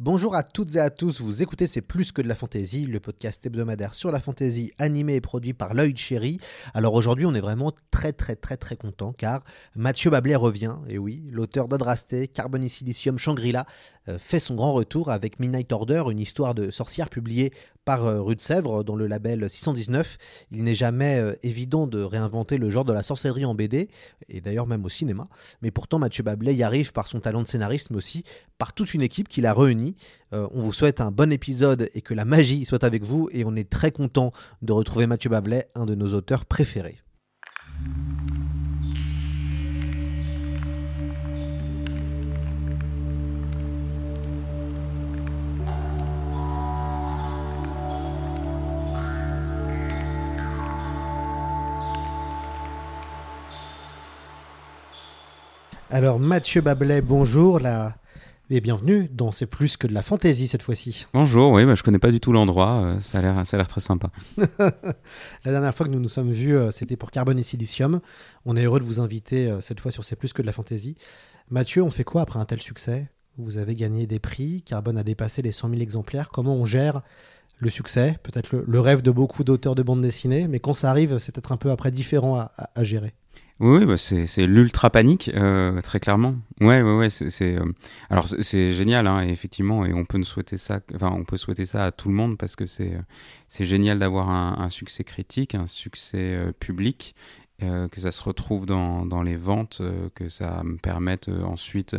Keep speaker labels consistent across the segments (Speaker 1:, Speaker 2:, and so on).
Speaker 1: Bonjour à toutes et à tous, vous écoutez C'est plus que de la fantaisie, le podcast hebdomadaire sur la fantaisie animé et produit par Lloyd Cherry. Alors aujourd'hui on est vraiment très très très très content car Mathieu Bablet revient, et oui, l'auteur d'Adrasté, Silicium, Shangri-La, euh, fait son grand retour avec Midnight Order, une histoire de sorcière publiée par euh, Rue de Sèvres dans le label 619. Il n'est jamais euh, évident de réinventer le genre de la sorcellerie en BD, et d'ailleurs même au cinéma. Mais pourtant, Mathieu Bablet y arrive par son talent de scénariste, mais aussi par toute une équipe qui l'a réuni. Euh, on vous souhaite un bon épisode et que la magie soit avec vous, et on est très content de retrouver Mathieu Bablet, un de nos auteurs préférés. Alors Mathieu Bablet, bonjour la... et bienvenue dans C'est plus que de la fantaisie cette fois-ci.
Speaker 2: Bonjour, oui, bah, je connais pas du tout l'endroit, euh, ça a l'air ça a l'air très sympa.
Speaker 1: la dernière fois que nous nous sommes vus, euh, c'était pour Carbone et Silicium. On est heureux de vous inviter euh, cette fois sur C'est plus que de la fantaisie. Mathieu, on fait quoi après un tel succès? Vous avez gagné des prix, Carbone a dépassé les 100 000 exemplaires. Comment on gère le succès? Peut-être le, rêve de beaucoup d'auteurs de bande dessinée, mais quand ça arrive, c'est peut-être un peu après différent à, à gérer.
Speaker 2: Oui, bah c'est l'ultra panique, euh, très clairement. Ouais, ouais, ouais. C'est euh, alors c'est génial, hein, effectivement, et on peut souhaiter ça. Enfin, on peut souhaiter ça à tout le monde parce que c'est euh, génial d'avoir un, succès critique, un succès public, que ça se retrouve dans, les ventes, que ça me permette ensuite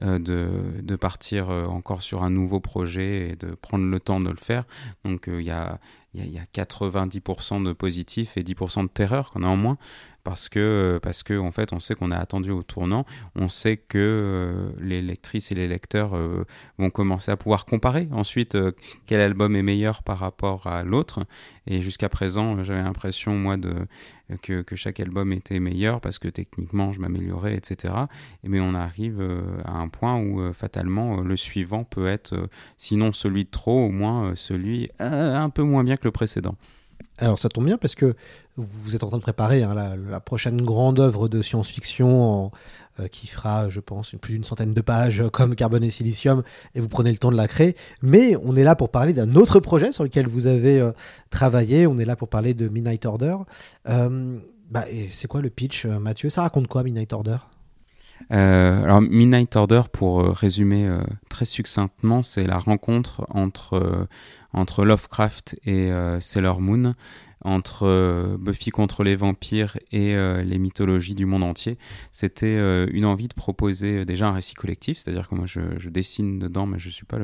Speaker 2: de, partir encore sur un nouveau projet et de prendre le temps de le faire. Donc il y a il y, a 90% de positifs et 10% de terreur qu'on a en moins parce que en fait on sait qu'on a attendu au tournant. On sait que euh, les lectrices et les lecteurs euh, vont commencer à pouvoir comparer ensuite euh, quel album est meilleur par rapport à l'autre. Et jusqu'à présent j'avais l'impression moi de que, que, chaque album était meilleur parce que techniquement je m'améliorais etc mais on arrive à un point où fatalement le suivant peut être sinon celui de trop au moins celui un peu moins bien que le précédent
Speaker 1: alors ça tombe bien parce que vous êtes en train de préparer hein, la, prochaine grande œuvre de science-fiction euh, qui fera, je pense, plus d'une centaine de pages euh, comme Carbone et Silicium, et vous prenez le temps de la créer. Mais on est là pour parler d'un autre projet sur lequel vous avez euh, travaillé. On est là pour parler de Midnight Order. Bah, c'est quoi le pitch, Mathieu? Ça raconte quoi, Midnight Order?
Speaker 2: Alors Midnight Order, pour résumer très succinctement, c'est la rencontre entre entre Lovecraft et euh, Sailor Moon, entre euh, Buffy contre les vampires et euh, les mythologies du monde entier. C'était une envie de proposer déjà un récit collectif, c'est-à-dire que moi je, dessine dedans, mais je ne suis pas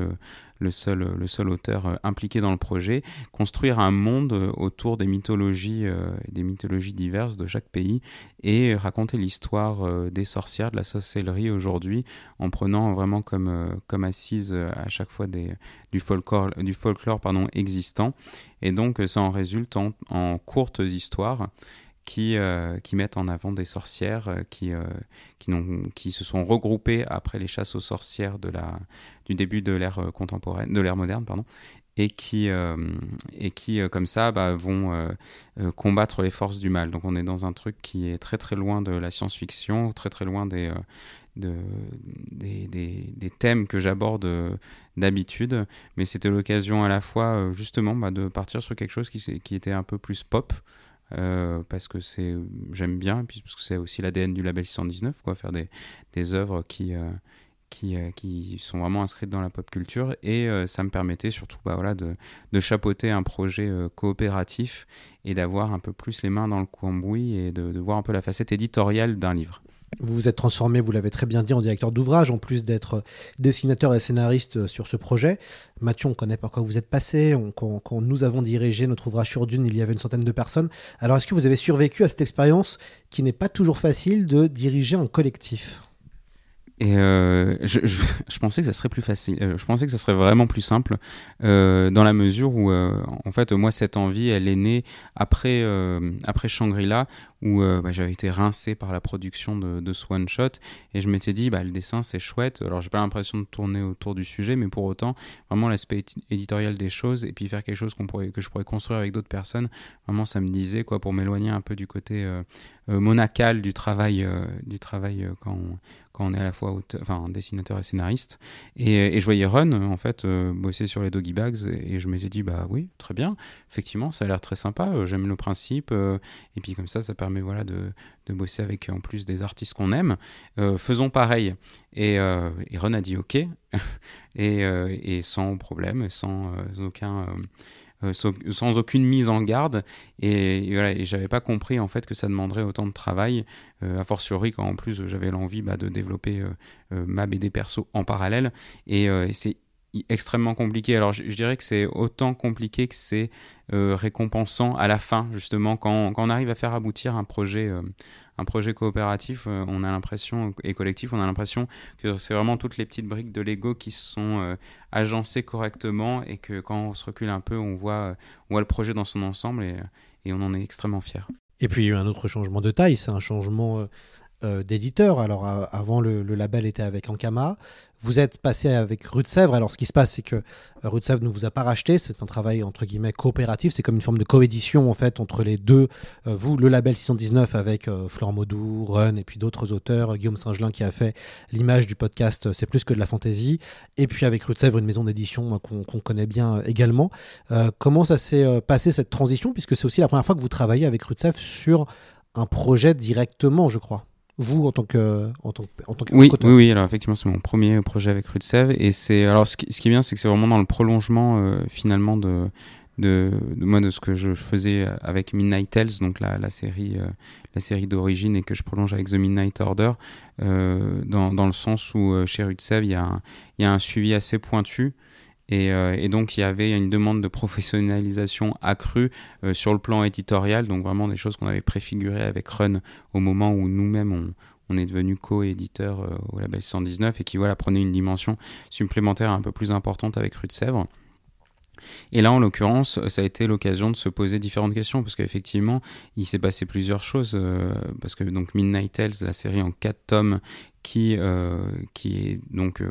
Speaker 2: le, seul, auteur euh, impliqué dans le projet, construire un monde euh, autour des mythologies, euh, des mythologies diverses de chaque pays et raconter l'histoire des sorcières, de la sorcellerie aujourd'hui, en prenant vraiment comme, comme assise à chaque fois du folklore, existant. Et donc ça en résulte en, courtes histoires qui, euh, qui mettent en avant des sorcières euh, qui, euh, qui, se sont regroupées après les chasses aux sorcières du début de l'ère contemporaine, de l'ère moderne, pardon, et qui, et qui comme ça, bah, vont combattre les forces du mal. Donc on est dans un truc qui est très très loin de la science-fiction, très très loin des, de, des, thèmes que j'aborde d'habitude, mais c'était l'occasion à la fois justement bah, de partir sur quelque chose qui, était un peu plus pop, euh, parce que c'est j'aime bien, puis parce que c'est aussi l'ADN du label 619, quoi, faire des, œuvres qui, euh, euh, sont vraiment inscrites dans la pop culture, et ça me permettait surtout bah, de, de chapeauter un projet coopératif et d'avoir un peu plus les mains dans le cambouis et de, voir un peu la facette éditoriale d'un livre.
Speaker 1: Vous vous êtes transformé, vous l'avez très bien dit, en directeur d'ouvrage, en plus d'être dessinateur et scénariste sur ce projet. Mathieu, on connaît par quoi vous êtes passé. Quand, quand nous avons dirigé notre ouvrage sur Dune, il y avait une centaine de personnes. Alors, est-ce que vous avez survécu à cette expérience qui n'est pas toujours facile de diriger un collectif?
Speaker 2: Et euh, je, je, pensais que ça serait plus facile. Euh, je pensais que ça serait vraiment plus simple euh, dans la mesure où, en fait, moi, cette envie, elle est née après, après Shangri-La, où bah, j'avais été rincé par la production de, de ce one shot, et je m'étais dit, bah, le dessin, c'est chouette. Alors, j'ai pas l'impression de tourner autour du sujet, mais pour autant, vraiment l'aspect édi- éditorial des choses, et puis faire quelque chose qu'on pourrait, que je pourrais construire avec d'autres personnes, vraiment, ça me disait, quoi, pour m'éloigner un peu du côté monacal du travail, du travail quand on, quand on est à la fois dessinateur et scénariste. Et, et je voyais Ron, euh, en fait, euh, bosser sur les Doggy Bags, et je m'étais dit, bah oui, très bien, effectivement, ça a l'air très sympa, euh, j'aime le principe, euh, et puis comme ça, ça permet voilà, de, bosser avec en plus des artistes qu'on aime. Euh, faisons pareil. Et, euh, et Ron a dit OK, et, euh, sans problème, sans euh, aucun. Euh, sans, aucune mise en garde. Et, et voilà j'avais pas compris en fait que ça demanderait autant de travail euh, a fortiori quand en plus j'avais l'envie bah, de développer euh, ma BD perso en parallèle. Et, et c'est extrêmement compliqué. Alors je, dirais que c'est autant compliqué que c'est euh, récompensant à la fin justement quand, on arrive à faire aboutir un projet euh, un projet coopératif euh, on a l'impression et collectif on a l'impression que c'est vraiment toutes les petites briques de Lego qui sont agencées correctement et que quand on se recule un peu on voit on voit le projet dans son ensemble et, et on en est extrêmement fier.
Speaker 1: Et puis, il y a eu un autre changement de taille, c'est un changement euh, d'éditeur. Alors, euh, avant, le, label était avec Ankama. Vous êtes passé avec Rue Sèvres. Alors, ce qui se passe, c'est que euh, Sèvres ne vous a pas racheté. C'est un travail, entre guillemets, coopératif. C'est comme une forme de coédition, en fait, entre les deux. Euh, vous, le label 619, avec euh, Florent Maudou, Run, et puis d'autres auteurs. Guillaume Singelin, qui a fait l'image du podcast C'est plus que de la fantaisie. Et puis, avec Rue Sèvres, une maison d'édition euh, qu'on connaît bien également. Comment ça s'est passé, cette transition? Puisque c'est aussi la première fois que vous travaillez avec Rue Sèvres sur un projet directement, je crois. Vous, en tant que, en tant que, en tant que
Speaker 2: Oui, oui, oui. Alors effectivement, c'est mon premier projet avec Rue de Sèvres et c'est alors ce qui, ce qui est bien, c'est que c'est vraiment dans le prolongement euh, finalement de, de de moi de ce que je faisais avec Midnight Tales, donc la, la série euh, la série d'origine et que je prolonge avec The Midnight Order, euh, dans dans le sens où euh, chez Rue de Sèvres, il y a un, il y a un suivi assez pointu. Et, euh, et donc il y avait une demande de professionnalisation accrue euh, sur le plan éditorial, donc vraiment des choses qu'on avait préfigurées avec Run au moment où nous-mêmes on, est devenu co-éditeur euh, au label 119 et qui voilà prenait une dimension supplémentaire un peu plus importante avec Rue de Sèvres. Et là, en l'occurrence, ça a été l'occasion de se poser différentes questions parce qu'effectivement, il s'est passé plusieurs choses. parce que donc Midnight Tales, la série en quatre tomes, qui euh, qui est donc euh,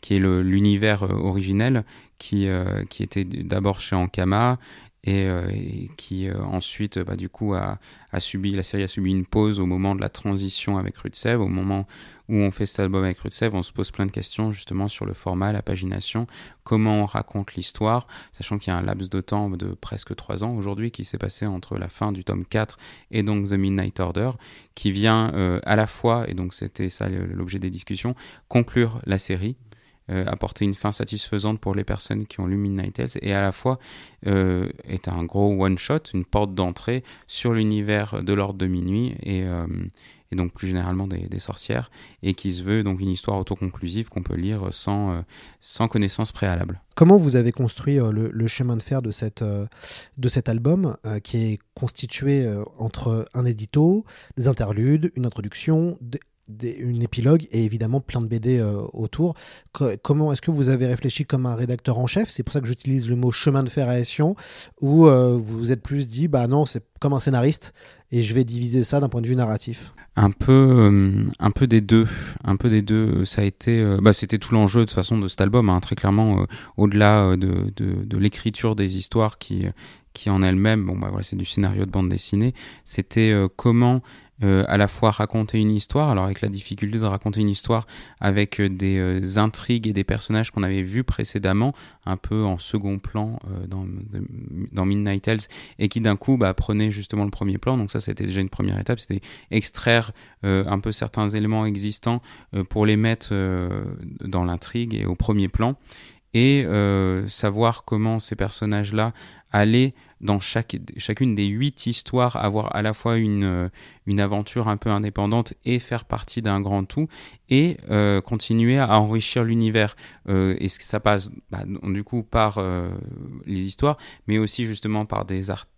Speaker 2: qui est l'univers euh, originel, qui qui était d'abord chez Ankama et, euh, et qui euh, ensuite, bah, du coup, a, subi la série a subi une pause au moment de la transition avec Sèvres, au moment où on fait cet album avec Sèvres, on se pose plein de questions justement sur le format, la pagination, comment on raconte l'histoire, sachant qu'il y a un laps de temps de presque trois ans aujourd'hui qui s'est passé entre la fin du tome 4 et donc The Midnight Order, qui vient euh, à la fois, et donc c'était ça l'objet des discussions, conclure la série, euh, apporter une fin satisfaisante pour les personnes qui ont lu Midnight Tales, et à la fois euh, est un gros one-shot, une porte d'entrée sur l'univers de l'ordre de minuit, et, euh, donc plus généralement des, sorcières, et qui se veut donc une histoire autoconclusive qu'on peut lire sans, euh, sans connaissance préalable.
Speaker 1: Comment vous avez construit le, le chemin de fer de, cette, de cet album qui est constitué entre un édito, des interludes, une introduction, des- une épilogue et évidemment plein de BD euh, autour. Co- comment est-ce que vous avez réfléchi comme un rédacteur en chef? C'est pour ça que j'utilise le mot chemin de fer à Ession, ou euh, vous êtes plus dit, bah non, c'est comme un scénariste et je vais diviser ça d'un point de vue narratif
Speaker 2: Un peu, euh, un peu des deux, un peu des deux. Ça a été, bah, c'était tout l'enjeu de toute façon de cet album, hein, très clairement. au-delà de, l'écriture des histoires qui, en elle-même, bon bah voilà, c'est du scénario de bande dessinée. C'était comment euh, à la fois raconter une histoire, alors avec la difficulté de raconter une histoire avec euh, des euh, intrigues et des personnages qu'on avait vus précédemment, un peu en second plan dans, dans Midnight Tales, et qui d'un coup bah, prenaient justement le premier plan. Donc ça, c'était déjà une première étape, c'était extraire un peu certains éléments existants pour les mettre dans l'intrigue et au premier plan et savoir comment ces personnages-là aller dans chaque, chacune des huit histoires, avoir à la fois une, une aventure un peu indépendante et faire partie d'un grand tout, et continuer à enrichir l'univers. et ça passe bah, du coup par les histoires, mais aussi justement par des artistes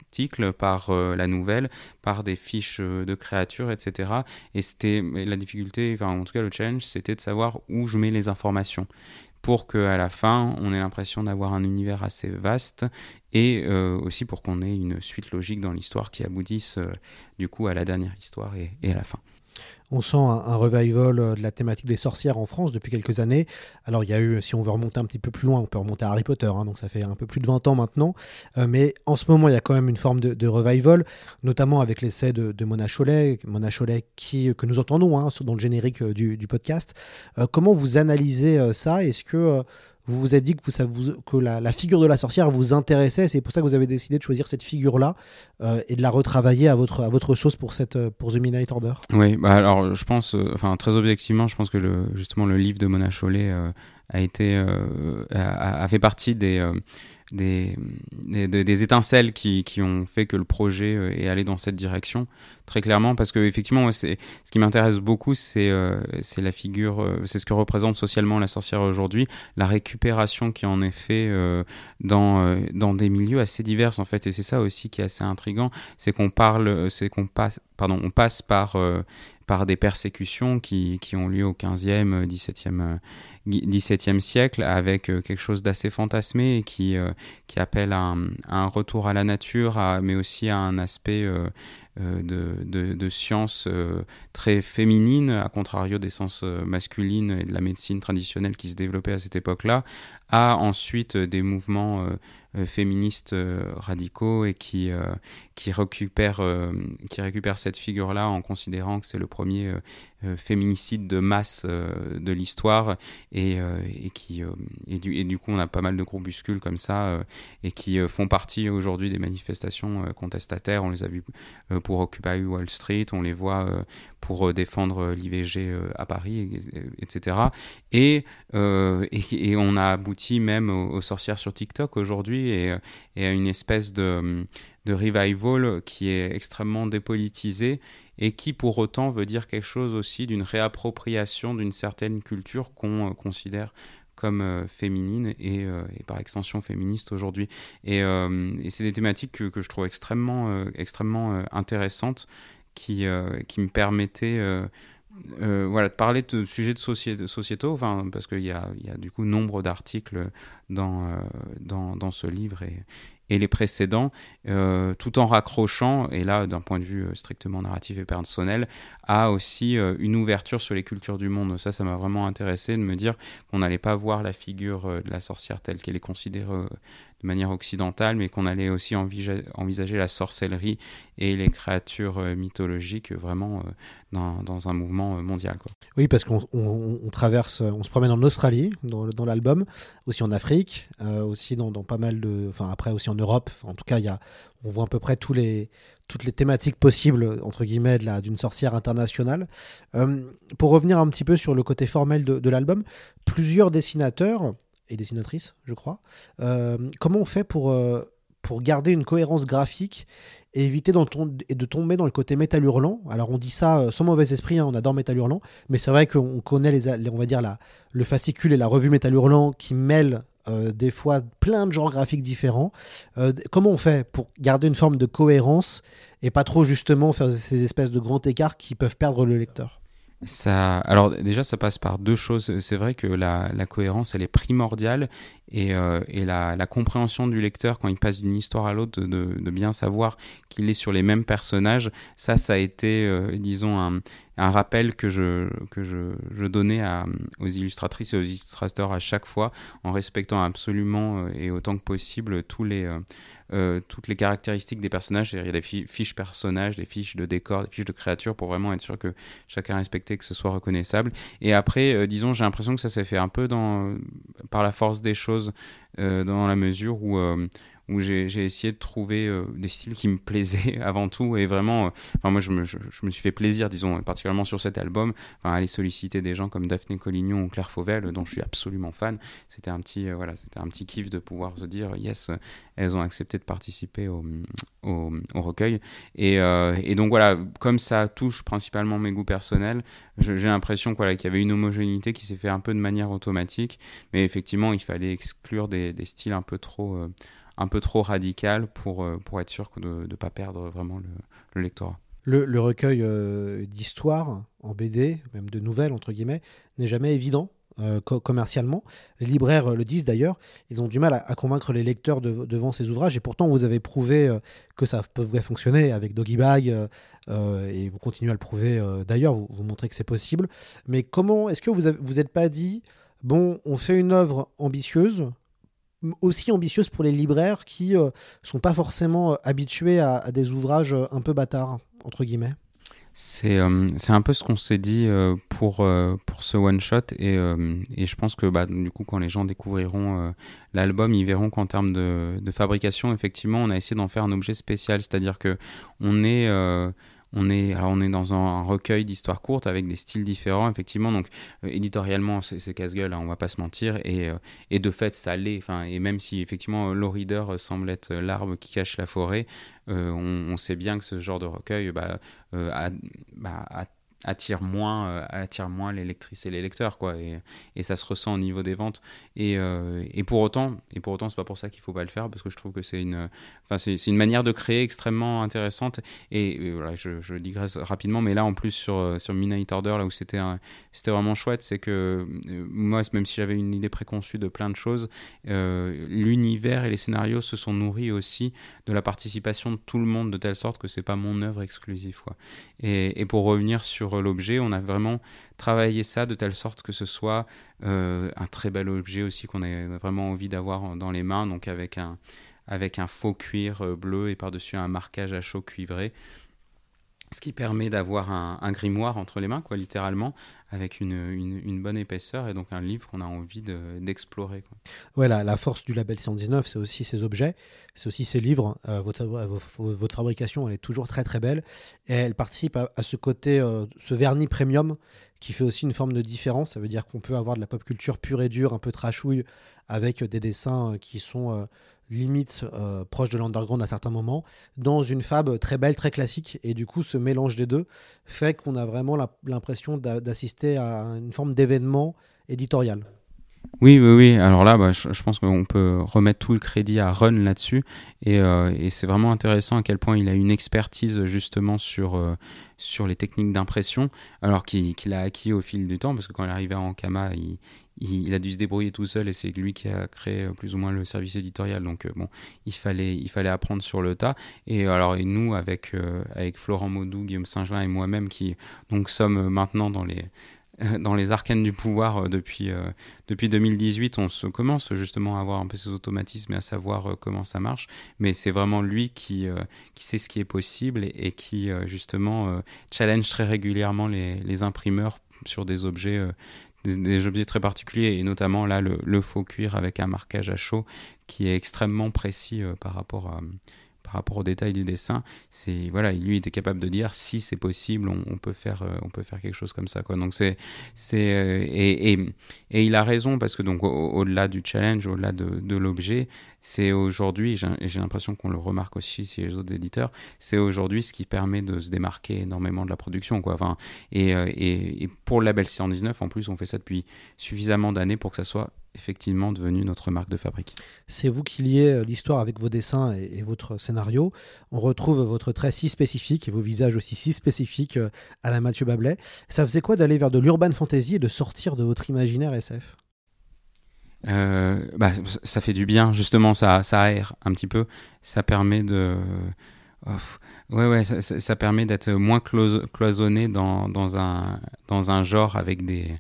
Speaker 2: par euh, la nouvelle, par des fiches euh, de créatures, etc. Et c'était la difficulté, enfin en tout cas le challenge, c'était de savoir où je mets les informations pour qu'à la fin, on ait l'impression d'avoir un univers assez vaste et euh, aussi pour qu'on ait une suite logique dans l'histoire qui aboutisse du coup à la dernière histoire et à la fin
Speaker 1: on sent un, revival euh, de la thématique des sorcières en France depuis quelques années. Alors il y a eu, si on veut remonter un petit peu plus loin, on peut remonter à Harry Potter, hein, donc ça fait un peu plus de 20 ans maintenant. Euh, mais en ce moment, il y a quand même une forme de, revival, notamment avec l'essai de, Mona Cholet, Mona Cholet qui, que nous entendons hein, dans le générique euh, du, du podcast. comment vous analysez ça? Est-ce que vous vous êtes dit que, vous, que la, figure de la sorcière vous intéressait, c'est pour ça que vous avez décidé de choisir cette figure-là euh, et de la retravailler à votre, à votre sauce pour, cette, pour The Midnight Order.
Speaker 2: Oui, bah alors je pense, euh, enfin très objectivement, je pense que justement le livre de Mona Chollet euh, a été, a, fait partie des des, des, étincelles qui, qui, ont fait que le projet euh, est allé dans cette direction, très clairement, parce que effectivement, c'est, ce qui m'intéresse beaucoup, c'est, euh, la figure, euh, c'est ce que représente socialement la sorcière aujourd'hui, la récupération qui en est fait dans, dans des milieux assez divers, en fait, et c'est ça aussi qui est assez intrigant, c'est qu'on parle, c'est qu'on passe, pardon, on passe par par des persécutions qui, qui, ont lieu au 15e, 17e, 17e siècle avec euh, quelque chose d'assez fantasmé et qui, euh, qui appelle à un, retour à la nature, mais aussi à un aspect euh, de, de, de, science très féminine, à contrario des sciences masculines et de la médecine traditionnelle qui se développait à cette époque-là, à ensuite des mouvements féministes radicaux et qui, qui, récupèrent, qui récupèrent cette figure-là en considérant que c'est le premier euh, féminicide de masse euh, de l'histoire et, euh, et, qui et du, et, du, coup on a pas mal de groupuscules comme ça et qui font partie aujourd'hui des manifestations contestataires. On les a vus pour Occupy Wall Street on les voit pour défendre l'IVG à Paris etc et, et, on a abouti même aux, sorcières sur TikTok aujourd'hui et, à une espèce de de revival qui est extrêmement dépolitisé et qui pour autant veut dire quelque chose aussi d'une réappropriation d'une certaine culture qu'on euh, considère comme euh, féminine euh, et, par extension féministe aujourd'hui. Et, c'est des thématiques que, je trouve extrêmement, extrêmement intéressantes qui, qui me permettaient voilà, de parler de sujets de société, sociétaux, parce qu'il y a, y a, du coup nombre d'articles dans, dans, dans, ce livre et les précédents, euh, tout en raccrochant, et là d'un point de vue euh, strictement narratif et personnel, à aussi euh, une ouverture sur les cultures du monde. Ça, ça m'a vraiment intéressé de me dire qu'on n'allait pas voir la figure de la sorcière telle qu'elle est considérée de manière occidentale, mais qu'on allait aussi envisager la sorcellerie et les créatures mythologiques vraiment dans, dans, un mouvement mondial.
Speaker 1: Oui, parce qu'on on, traverse, on se promène en Australie dans, l'album, aussi en Afrique, aussi dans, dans, pas mal de, enfin après aussi en Europe. en tout cas, il y a, on voit à peu près tous les, toutes les thématiques possibles, entre guillemets, d'une sorcière internationale. Euh, pour revenir un petit peu sur le côté formel de, l'album, plusieurs dessinateurs et dessinatrices, je crois, euh, comment on fait pour, euh, pour garder une cohérence graphique et éviter de tomber dans le côté métal hurlant? Alors on dit ça sans mauvais esprit, hein, on adore métal hurlant, mais c'est vrai qu'on connaît les, on va dire la, le fascicule et la revue métal hurlant qui mêlent euh, des fois plein de genres graphiques différents. Euh, comment on fait pour garder une forme de cohérence et pas trop justement faire ces espèces de grands écarts qui peuvent perdre le lecteur?
Speaker 2: Alors déjà, ça passe par deux choses. C'est vrai que la, cohérence, elle est primordiale et, euh, la, compréhension du lecteur quand il passe d'une histoire à l'autre, de, bien savoir qu'il est sur les mêmes personnages, ça, ça a été, disons, un, rappel que je, que je, donnais aux illustratrices et aux illustrateurs à chaque fois, en respectant absolument euh, et autant que possible tous les, euh, euh, toutes les caractéristiques des personnages. Il y a des fiches personnages, des fiches de décor, des fiches de créatures pour vraiment être sûr que chacun est respecté, que ce soit reconnaissable. Et après, disons, j'ai l'impression que ça s'est fait un peu par la force des choses, dans la mesure où où j'ai essayé de trouver des styles qui me plaisaient avant tout et vraiment, enfin moi je me, je, me, suis fait plaisir, disons, particulièrement sur cet album, enfin, aller solliciter des gens comme Daphné Collignon ou Claire Fauvel, dont je suis absolument fan. C'était un petit, voilà, un petit kiff de pouvoir se dire, yes, elles ont accepté de participer au, au, recueil. Et, et, donc voilà, comme ça touche principalement mes goûts personnels, j'ai l'impression qu'il y avait une homogénéité qui s'est fait un peu de manière automatique, mais effectivement, il fallait exclure des, styles un peu trop, euh, un peu trop radical pour, euh, pour être sûr de ne pas perdre vraiment le, lectorat.
Speaker 1: Le, recueil euh, d'histoires en BD, même de nouvelles entre guillemets, n'est jamais évident euh, commercialement. Les libraires le disent d'ailleurs, ils ont du mal à, convaincre les lecteurs devant ces ouvrages et pourtant vous avez prouvé que ça pouvait fonctionner avec Doggy Bag et vous continuez à le prouver d'ailleurs, vous, vous, montrez que c'est possible. Mais comment est-ce que vous vous n'êtes pas dit, bon, on fait une œuvre ambitieuse, aussi ambitieuse pour les libraires qui ne sont pas forcément habitués à des ouvrages un peu bâtards, entre guillemets.
Speaker 2: C'est euh, un peu ce qu'on s'est dit euh, pour, euh, pour ce one-shot et, et, je pense que bah, du coup quand les gens découvriront l'album, ils verront qu'en termes de, de, fabrication, effectivement, on a essayé d'en faire un objet spécial, c'est-à-dire que on est on est, on est dans un, recueil d'histoires courtes avec des styles différents, effectivement. Donc, euh, éditorialement, c'est casse-gueule, hein, on va pas se mentir. Et, euh, et de fait, ça l'est. Et même si, effectivement, Low semble être l'arbre qui cache la forêt, euh, on, sait bien que ce genre de recueil bah, a, bah, a attire moins, euh, attire moins les lectrices et les lecteurs, quoi. Et, et, ça se ressent au niveau des ventes. Et, euh, et pour autant, et pour autant, c'est pas pour ça qu'il faut pas le faire, parce que je trouve que c'est une, enfin, c'est, une manière de créer extrêmement intéressante. Et, voilà, je, digresse rapidement, mais là, en plus sur euh, sur Midnight Order, là où c'était c'était vraiment chouette, c'est que moi, même si j'avais une idée préconçue de plein de choses, l'univers et les scénarios se sont nourris aussi de la participation de tout le monde, de telle sorte que c'est pas mon œuvre exclusive, quoi. Et, et pour revenir sur l'objet. On a vraiment travaillé ça de telle sorte que ce soit euh, un très bel objet aussi qu'on ait vraiment envie d'avoir dans les mains, donc avec un, avec un faux cuir euh, bleu et par-dessus un marquage à chaud cuivré ce qui permet d'avoir un, grimoire entre les mains, quoi, littéralement, avec une, bonne épaisseur et donc un livre qu'on a envie d'explorer.
Speaker 1: ouais, la, force du label 119, c'est aussi ces objets, c'est aussi ces livres. Euh, votre, votre, fabrication, elle est toujours très très belle et elle participe à, ce côté, euh, ce vernis premium qui fait aussi une forme de différence. Ça veut dire qu'on peut avoir de la pop culture pure et dure, un peu trashouille, avec des dessins euh, qui sont limite euh, proche de l'underground à certains moments, dans une fab très belle, très classique. Et du coup, ce mélange des deux fait qu'on a vraiment l'impression d'assister à une forme d'événement éditorial.
Speaker 2: Oui, oui, oui. Alors là, bah, je, pense qu'on peut remettre tout le crédit à Run là-dessus. Et, euh, et c'est vraiment intéressant à quel point il a une expertise justement sur, euh, sur les techniques d'impression, alors qu'il a acquis au fil du temps, parce que quand il arrivé à Ankama, il, il, a dû se débrouiller tout seul et c'est lui qui a créé euh, plus ou moins le service éditorial. Donc bon, il fallait, il fallait apprendre sur le tas. Et alors nous avec avec Florent Maudou, Guillaume Singelin et moi-même qui donc sommes maintenant dans les dans les arcanes du pouvoir depuis, depuis 2018, on commence justement à avoir un peu ces automatismes et à savoir comment ça marche. Mais c'est vraiment lui qui, qui sait ce qui est possible et, qui justement challenge très régulièrement les, imprimeurs sur des objets des, objets très particuliers et notamment là le, faux cuir avec un marquage à chaud qui est extrêmement précis euh, par rapport à par rapport au détail du dessin, c'est voilà, lui était capable de dire si c'est possible, on, peut faire, euh, on peut faire quelque chose comme ça quoi. Donc c'est c'est euh, et, et, et, il a raison parce que donc au-delà du challenge, au-delà de, l'objet, c'est aujourd'hui, j'ai l'impression qu'on le remarque aussi chez les autres éditeurs, c'est aujourd'hui ce qui permet de se démarquer énormément de la production. Quoi. Enfin, et, euh, et, et, pour le label 619, en plus, on fait ça depuis suffisamment d'années pour que ça soit effectivement devenu notre marque de fabrique.
Speaker 1: C'est vous qui liez euh, l'histoire avec vos dessins et, votre scénario. On retrouve votre trait si spécifique et vos visages aussi si spécifiques euh, à la Mathieu Bablet. Ça faisait quoi d'aller vers de l'urban fantasy et de sortir de votre imaginaire SF
Speaker 2: euh, bah, ça fait du bien, justement, ça, ça aère un petit peu. Ça permet de. ouais, ouais, ça, ça, permet d'être moins cloisonné dans, dans, un, dans un genre avec des,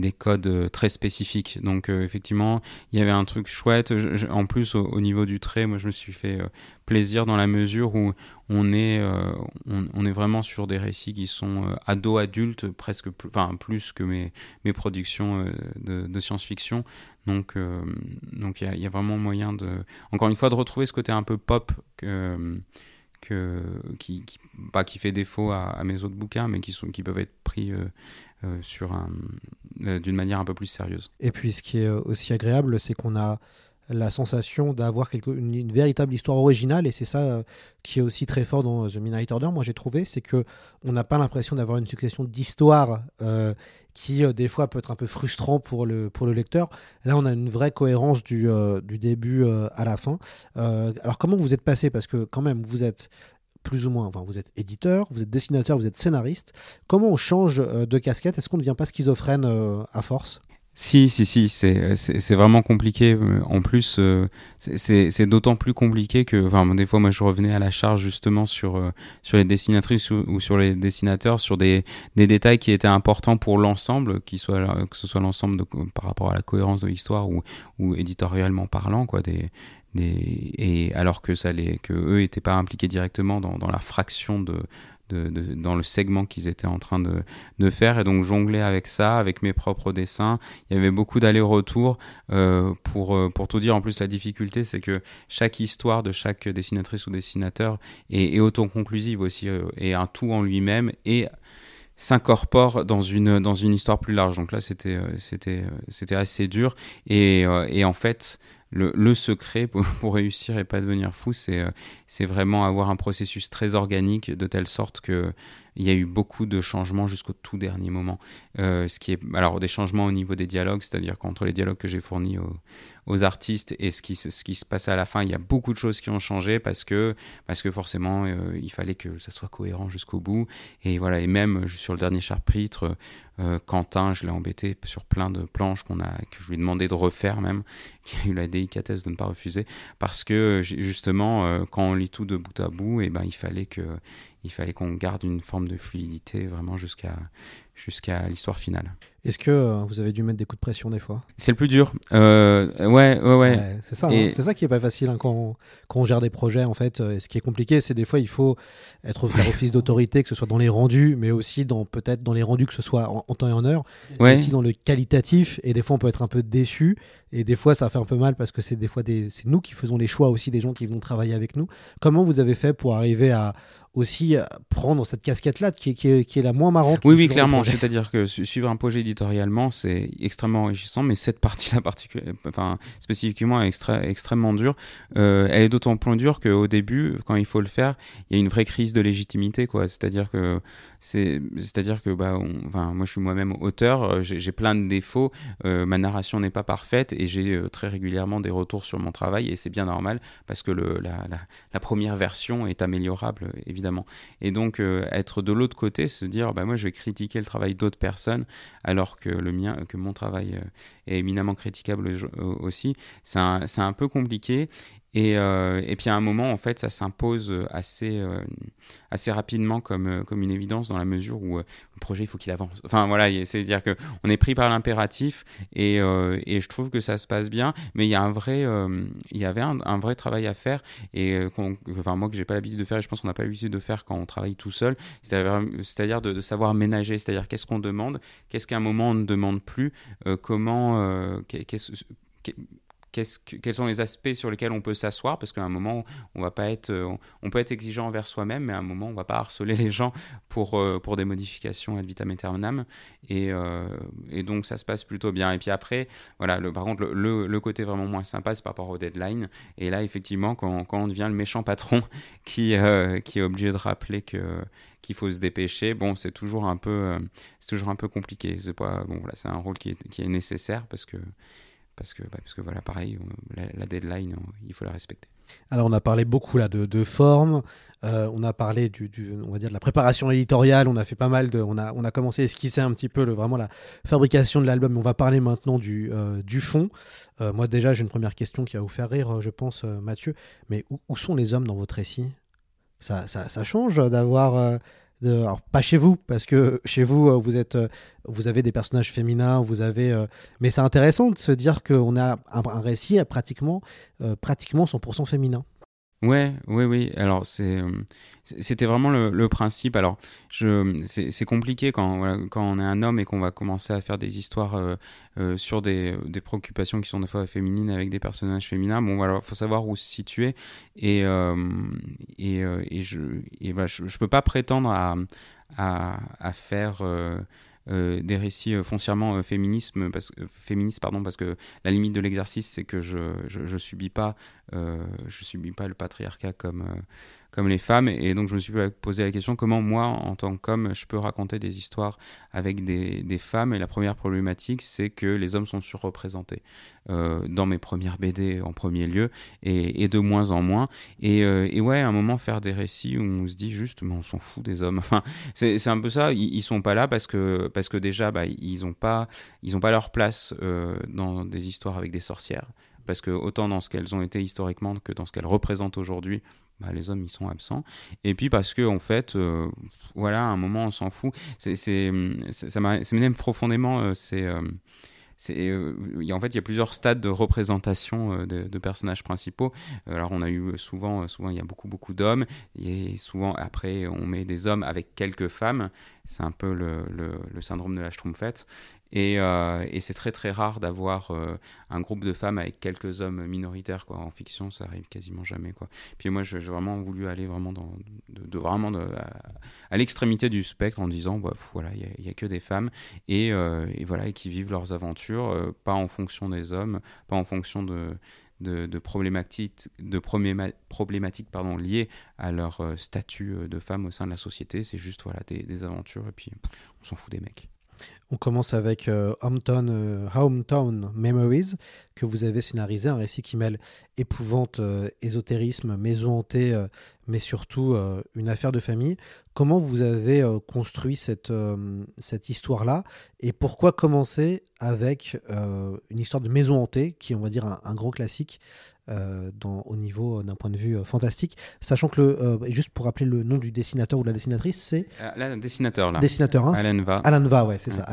Speaker 2: des codes très spécifiques. Donc effectivement, il y avait un truc chouette. en plus, au, niveau du trait, moi je me suis fait plaisir dans la mesure où on est, on, est vraiment sur des récits qui sont ado-adultes, presque plus, enfin, plus que mes, mes productions de, science-fiction. Donc, donc il y, a vraiment moyen de, encore une fois, de retrouver ce côté un peu pop que, que, qui, qui, pas qui fait défaut à, mes autres bouquins, mais qui, sont, qui peuvent être pris euh, euh, sur euh, d'une manière un peu plus sérieuse.
Speaker 1: Et puis ce qui est aussi agréable, c'est qu'on a la sensation d'avoir une, véritable histoire originale et c'est ça euh, qui est aussi très fort dans The Midnight Order moi j'ai trouvé c'est que on n'a pas l'impression d'avoir une succession d'histoires euh, qui euh, des fois peut être un peu frustrant pour le, pour le lecteur. Là on a une vraie cohérence du, du début à la fin. Alors comment vous êtes passé? Parce que quand même vous êtes plus ou moins, enfin, vous êtes éditeur, vous êtes dessinateur, vous êtes scénariste. Comment on change de casquette? Est-ce qu'on ne devient pas schizophrène à force?
Speaker 2: Si, si, si, c'est vraiment compliqué. Euh, en plus, euh, c'est d'autant plus compliqué que, enfin, des fois, moi, je revenais à la charge justement sur euh, sur les dessinatrices ou, sur les dessinateurs, sur des, des détails qui étaient importants pour l'ensemble, soit que ce soit l'ensemble par rapport à la cohérence de l'histoire ou, ou éditorialement parlant, quoi, des, des, et alors que ça les, que eux étaient pas impliqués directement dans, dans la fraction de dans le segment qu'ils étaient en train de, faire et donc jongler avec ça, avec mes propres dessins. Il y avait beaucoup d'allers-retours euh, pour, euh, pour tout dire. En plus, la difficulté, c'est que chaque histoire de chaque dessinatrice ou dessinateur est, est autoconclusive aussi euh, et un tout en lui-même et s'incorpore dans une dans une histoire plus large. Donc là, c'était euh, assez dur et, et en fait le, secret pour, réussir et pas devenir fou, c'est euh, c'est vraiment avoir un processus très organique de telle sorte que il y a eu beaucoup de changements jusqu'au tout dernier moment. Euh, ce qui est alors des changements au niveau des dialogues, c'est-à-dire qu'entre les dialogues que j'ai fournis aux, artistes et ce qui, ce qui se passe à la fin, il y a beaucoup de choses qui ont changé parce que, parce que forcément, euh, il fallait que ça soit cohérent jusqu'au bout. Et voilà, et même sur le dernier chapitre, euh, Quentin, je l'ai embêté sur plein de planches qu'on a, que je lui ai demandé de refaire même, qui a eu la délicatesse de ne pas refuser, parce que justement, quand on lit tout de bout à bout, et eh ben, il fallait que il fallait qu'on garde une forme de fluidité vraiment jusqu'à jusqu'à l'histoire finale.
Speaker 1: Est-ce que euh, vous avez dû mettre des coups de pression des fois?
Speaker 2: C'est le plus dur. Euh, ouais, ouais, ouais.
Speaker 1: c'est ça, hein. c'est ça qui est pas facile hein, quand, on, quand, on, gère des projets en fait. Euh, et ce qui est compliqué, c'est des fois il faut être faire office d'autorité, que ce soit dans les rendus, mais aussi dans peut-être dans les rendus que ce soit en, temps et en heure,
Speaker 2: ouais.
Speaker 1: aussi dans le qualitatif. Et des fois on peut être un peu déçu. Et des fois ça fait un peu mal parce que c'est des fois des, c'est nous qui faisons les choix aussi des gens qui vont travailler avec nous. Comment vous avez fait pour arriver à aussi prendre cette casquette-là qui, qui, est, qui est la moins marrante.
Speaker 2: Oui, oui, clairement. C'est-à-dire que suivre un projet éditorialement, c'est extrêmement enrichissant, mais cette partie-là enfin, spécifiquement est extrêmement dure. Euh, elle est d'autant plus dure qu'au début, quand il faut le faire, il y a une vraie crise de légitimité. C'est-à-dire que c'est-à-dire que bah, moi je suis moi-même auteur, euh, j'ai plein de défauts, euh, ma narration n'est pas parfaite et j'ai euh, très régulièrement des retours sur mon travail et c'est bien normal parce que la, première version est améliorable évidemment. Et donc être de l'autre côté, se dire bah, moi je vais critiquer le travail d'autres personnes alors que le mien, que mon travail est éminemment critiquable aussi, c'est un peu compliqué et, euh, et, puis à un moment, en fait, ça s'impose assez, euh, assez rapidement comme, euh, comme une évidence dans la mesure où le projet, il faut qu'il avance. Enfin voilà, c'est-à-dire qu'on est pris par l'impératif et, et, je trouve que ça se passe bien, mais il y, a un vrai, il y avait un, vrai travail à faire et enfin, moi que j'ai pas l'habitude de faire et je pense qu'on n'a pas l'habitude de faire quand on travaille tout seul, c'est-à-dire de, savoir ménager, c'est-à-dire qu'est-ce qu'on demande, qu'est-ce qu'à un moment on ne demande plus, comment, quels sont les aspects sur lesquels on peut s'asseoir parce qu'à un moment on va pas être euh, on peut être exigeant envers soi-même mais à un moment on va pas harceler les gens pour euh, pour des modifications ad vitam aeternam. Et, euh, et donc ça se passe plutôt bien. Et puis après voilà par contre le, côté vraiment moins sympa c'est par rapport au deadline et là effectivement quand, quand on devient le méchant patron qui qui est obligé de rappeler que qu'il faut se dépêcher bon c'est toujours un peu c'est toujours un peu compliqué. C'est pas bon là c'est un rôle qui est, qui est nécessaire parce que parce que, bah, parce que voilà, pareil, la, deadline, il faut la respecter.
Speaker 1: Alors on a parlé beaucoup là de, forme, euh, on a parlé du, on va dire de la préparation éditoriale, on a fait mal on a, commencé à esquisser un petit peu le, vraiment la fabrication de l'album. On va parler maintenant du, euh, fond. Euh, moi déjà j'ai une première question qui va vous faire rire, je pense, Mathieu. Mais où, sont les hommes dans votre récit? Ça, ça, change d'avoir pas chez vous, parce que chez vous, euh, vous êtes, euh, vous avez des personnages féminins, vous avez, euh, mais c'est intéressant de se dire qu'on a un, récit pratiquement, euh, pratiquement 100% féminin.
Speaker 2: Ouais, oui, oui. Alors c'est, euh, c'était vraiment le, principe. Alors je, c'est, compliqué quand, quand on est un homme et qu'on va commencer à faire des histoires euh, euh, sur des, des préoccupations qui sont des fois féminines avec des personnages féminins. Bon, voilà, faut savoir où se situer et et, et je, et je peux pas prétendre à à, à faire euh, des récits euh, foncièrement euh, féministes pardon parce que la limite de l'exercice c'est que je, je subis pas le patriarcat comme comme les femmes. Et donc je me suis posé la question comment moi en tant qu'homme je peux raconter des histoires avec des, femmes? Et la première problématique c'est que les hommes sont surreprésentés euh, dans mes premières BD en premier lieu et, de moins en moins. Et, euh, et ouais à un moment faire des récits où on se dit juste mais on s'en fout des hommes. Enfin c'est un peu ça. Ils, ils sont pas là parce que parce que déjà bah, ils ont pas ils ont pas leur place euh, dans des histoires avec des sorcières. Parce que autant dans ce qu'elles ont été historiquement que dans ce qu'elles représentent aujourd'hui bah, les hommes ils sont absents et puis parce que en fait euh, voilà à un moment on s'en fout c'est c'est- ça m'a- ça m'énerve profondément euh, c'est euh, euh, en fait, il y a plusieurs stades de représentation de, de personnages principaux. Alors, on a eu souvent, souvent, il y a beaucoup, beaucoup d'hommes. Et souvent, après, on met des hommes avec quelques femmes. C'est un peu le, syndrome de la Schtroumpfette. Et, euh, c'est très, très rare d'avoir euh, un groupe de femmes avec quelques hommes minoritaires. En fiction, ça arrive quasiment jamais. Puis moi, j'ai vraiment voulu aller vraiment de, vraiment à, l'extrémité du spectre en disant, bah, voilà, il n'y a, que des femmes et, euh, et voilà, et qui vivent leurs aventures, pas en fonction des hommes, pas en fonction de, de, problématiques, de probléma- problématiques pardon, liées à leur euh, statut euh, de femme au sein de la société. C'est juste voilà, des, des aventures et puis on s'en fout des mecs.
Speaker 1: On commence avec euh, Hometown, euh, Hometown Memories, que vous avez scénarisé, un récit qui mêle épouvante, euh, ésotérisme, maison hantée, euh, mais surtout une affaire de famille. Comment vous avez construit cette, cette histoire-là et pourquoi commencer avec une histoire de maison hantée, qui est, on va dire, un, un grand classique dans, au niveau d'un point de vue fantastique, sachant que, le, juste pour rappeler le nom du dessinateur ou de la dessinatrice, c'est
Speaker 2: là, un dessinateur là.
Speaker 1: dessinateur, hein,
Speaker 2: Alan Va.
Speaker 1: Alan Va, ouais, c'est ça,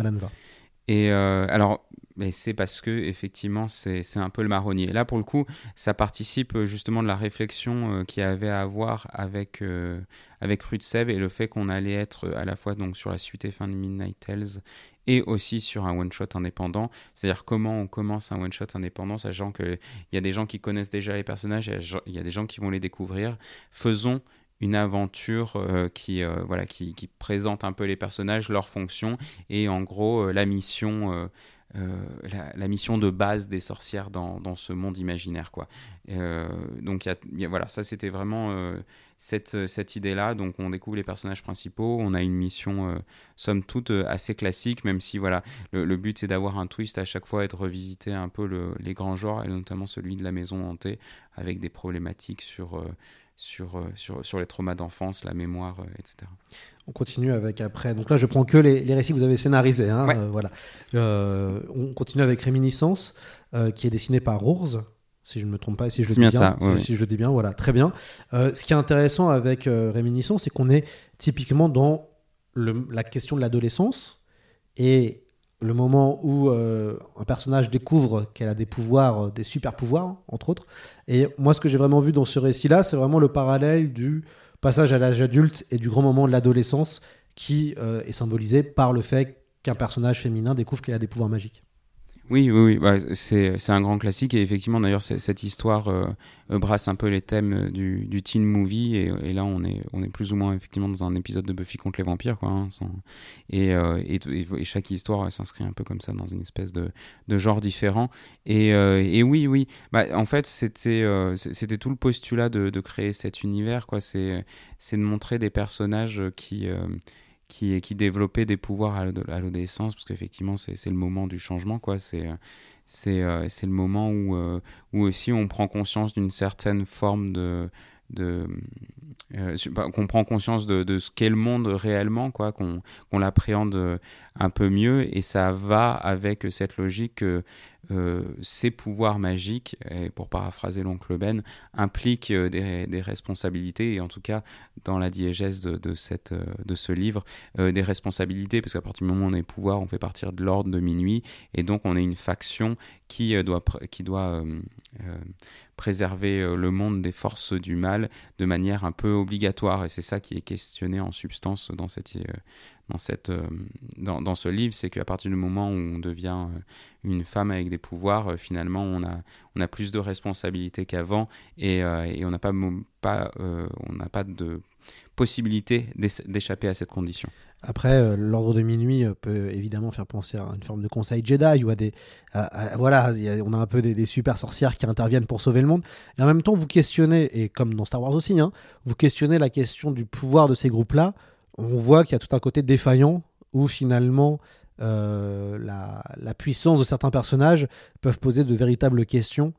Speaker 2: Et euh, alors, c'est parce que effectivement, c'est un peu le marronnier. Là, pour le coup, ça participe euh, justement de la réflexion euh, qu'il y avait à avoir avec euh, avec Sèvres et le fait qu'on allait être euh, à la fois donc sur la suite et fin de Midnight Tales et aussi sur un one shot indépendant. C'est-à-dire comment on commence un one shot indépendant, sachant que il y a des gens qui connaissent déjà les personnages, il y y a des gens qui vont les découvrir. Faisons une aventure euh, qui, euh, voilà, qui, présente un peu les personnages, leurs fonctions et en gros euh, la mission la, mission de base des sorcières dans, dans ce monde imaginaire quoi. Donc voilà ça c'était vraiment cette, cette idée là donc on découvre les personnages principaux. On a une mission somme toute assez classique même si voilà le, but c'est d'avoir un twist à chaque fois et de revisiter un peu le- les grands genres et notamment celui de la maison hantée avec des problématiques sur sur, euh, sur, sur les traumas d'enfance, la mémoire, euh, etc.
Speaker 1: On continue avec après. Donc là, je prends que les, les récits que vous avez scénarisés. hein,
Speaker 2: Ouais.
Speaker 1: euh, voilà. On continue avec Réminiscence, qui est dessiné par Rours, si je ne me trompe pas, si je le dis
Speaker 2: bien ça,
Speaker 1: si,
Speaker 2: ouais,
Speaker 1: si je le dis bien, voilà, très bien. Euh, ce qui est intéressant avec euh, Réminiscence, c'est qu'on est typiquement dans le- la question de l'adolescence et le moment où euh, un personnage découvre qu'elle a des pouvoirs, euh, des super pouvoirs, entre autres. Et moi, ce que j'ai vraiment vu dans ce récit-là, c'est vraiment le parallèle du passage à l'âge adulte et du grand moment de l'adolescence qui euh, est symbolisé par le fait qu'un personnage féminin découvre qu'elle a des pouvoirs magiques.
Speaker 2: Oui, oui, bah, c'est un grand classique et effectivement d'ailleurs cette histoire euh, euh, brasse un peu les thèmes euh, du, teen movie et, là on est, plus ou moins effectivement dans un épisode de Buffy contre les vampires quoi. hein, et, chaque histoire s'inscrit un peu comme ça dans une espèce de, genre différent. Et, oui, oui, bah, en fait c'était tout le postulat de, de créer cet univers quoi. C'est de montrer des personnages qui qui, développait des pouvoirs à l'ado- à l'adolescence, parce qu'effectivement, c'est le moment du changement, quoi. C'est euh, c'est le moment où, euh, où aussi on prend conscience d'une certaine forme de. de euh, bah, qu'on prend conscience de, de ce qu'est le monde réellement, quoi, qu'on qu'on l'appréhende un peu mieux, et ça va avec cette logique que ces pouvoirs magiques, et pour paraphraser l'oncle Ben, impliquent des, des, responsabilités, et en tout cas, dans la diégèse de, de ce livre, des responsabilités, parce qu'à partir du moment où on est pouvoir, on fait partir de l'ordre de minuit, et donc on est une faction qui doit préserver le monde des forces du mal de manière un peu obligatoire, et c'est ça qui est questionné en substance dans cette dans, cette, euh, dans, dans, ce livre, c'est qu'à partir du moment où on devient euh, une femme avec des pouvoirs, euh, finalement, on a, on a plus de responsabilités qu'avant et, et, on n'a pas, pas, on pas de possibilité d'échapper à cette condition.
Speaker 1: Après, l'ordre de minuit peut évidemment faire penser à une forme de conseil Jedi ou à des. voilà, on a un peu des, super sorcières qui interviennent pour sauver le monde. Et en même temps, vous questionnez, et comme dans Star Wars aussi, hein, vous questionnez la question du pouvoir de ces groupes-là on voit qu'il y a tout un côté défaillant où finalement euh, la, puissance de certains personnages peuvent poser de véritables questions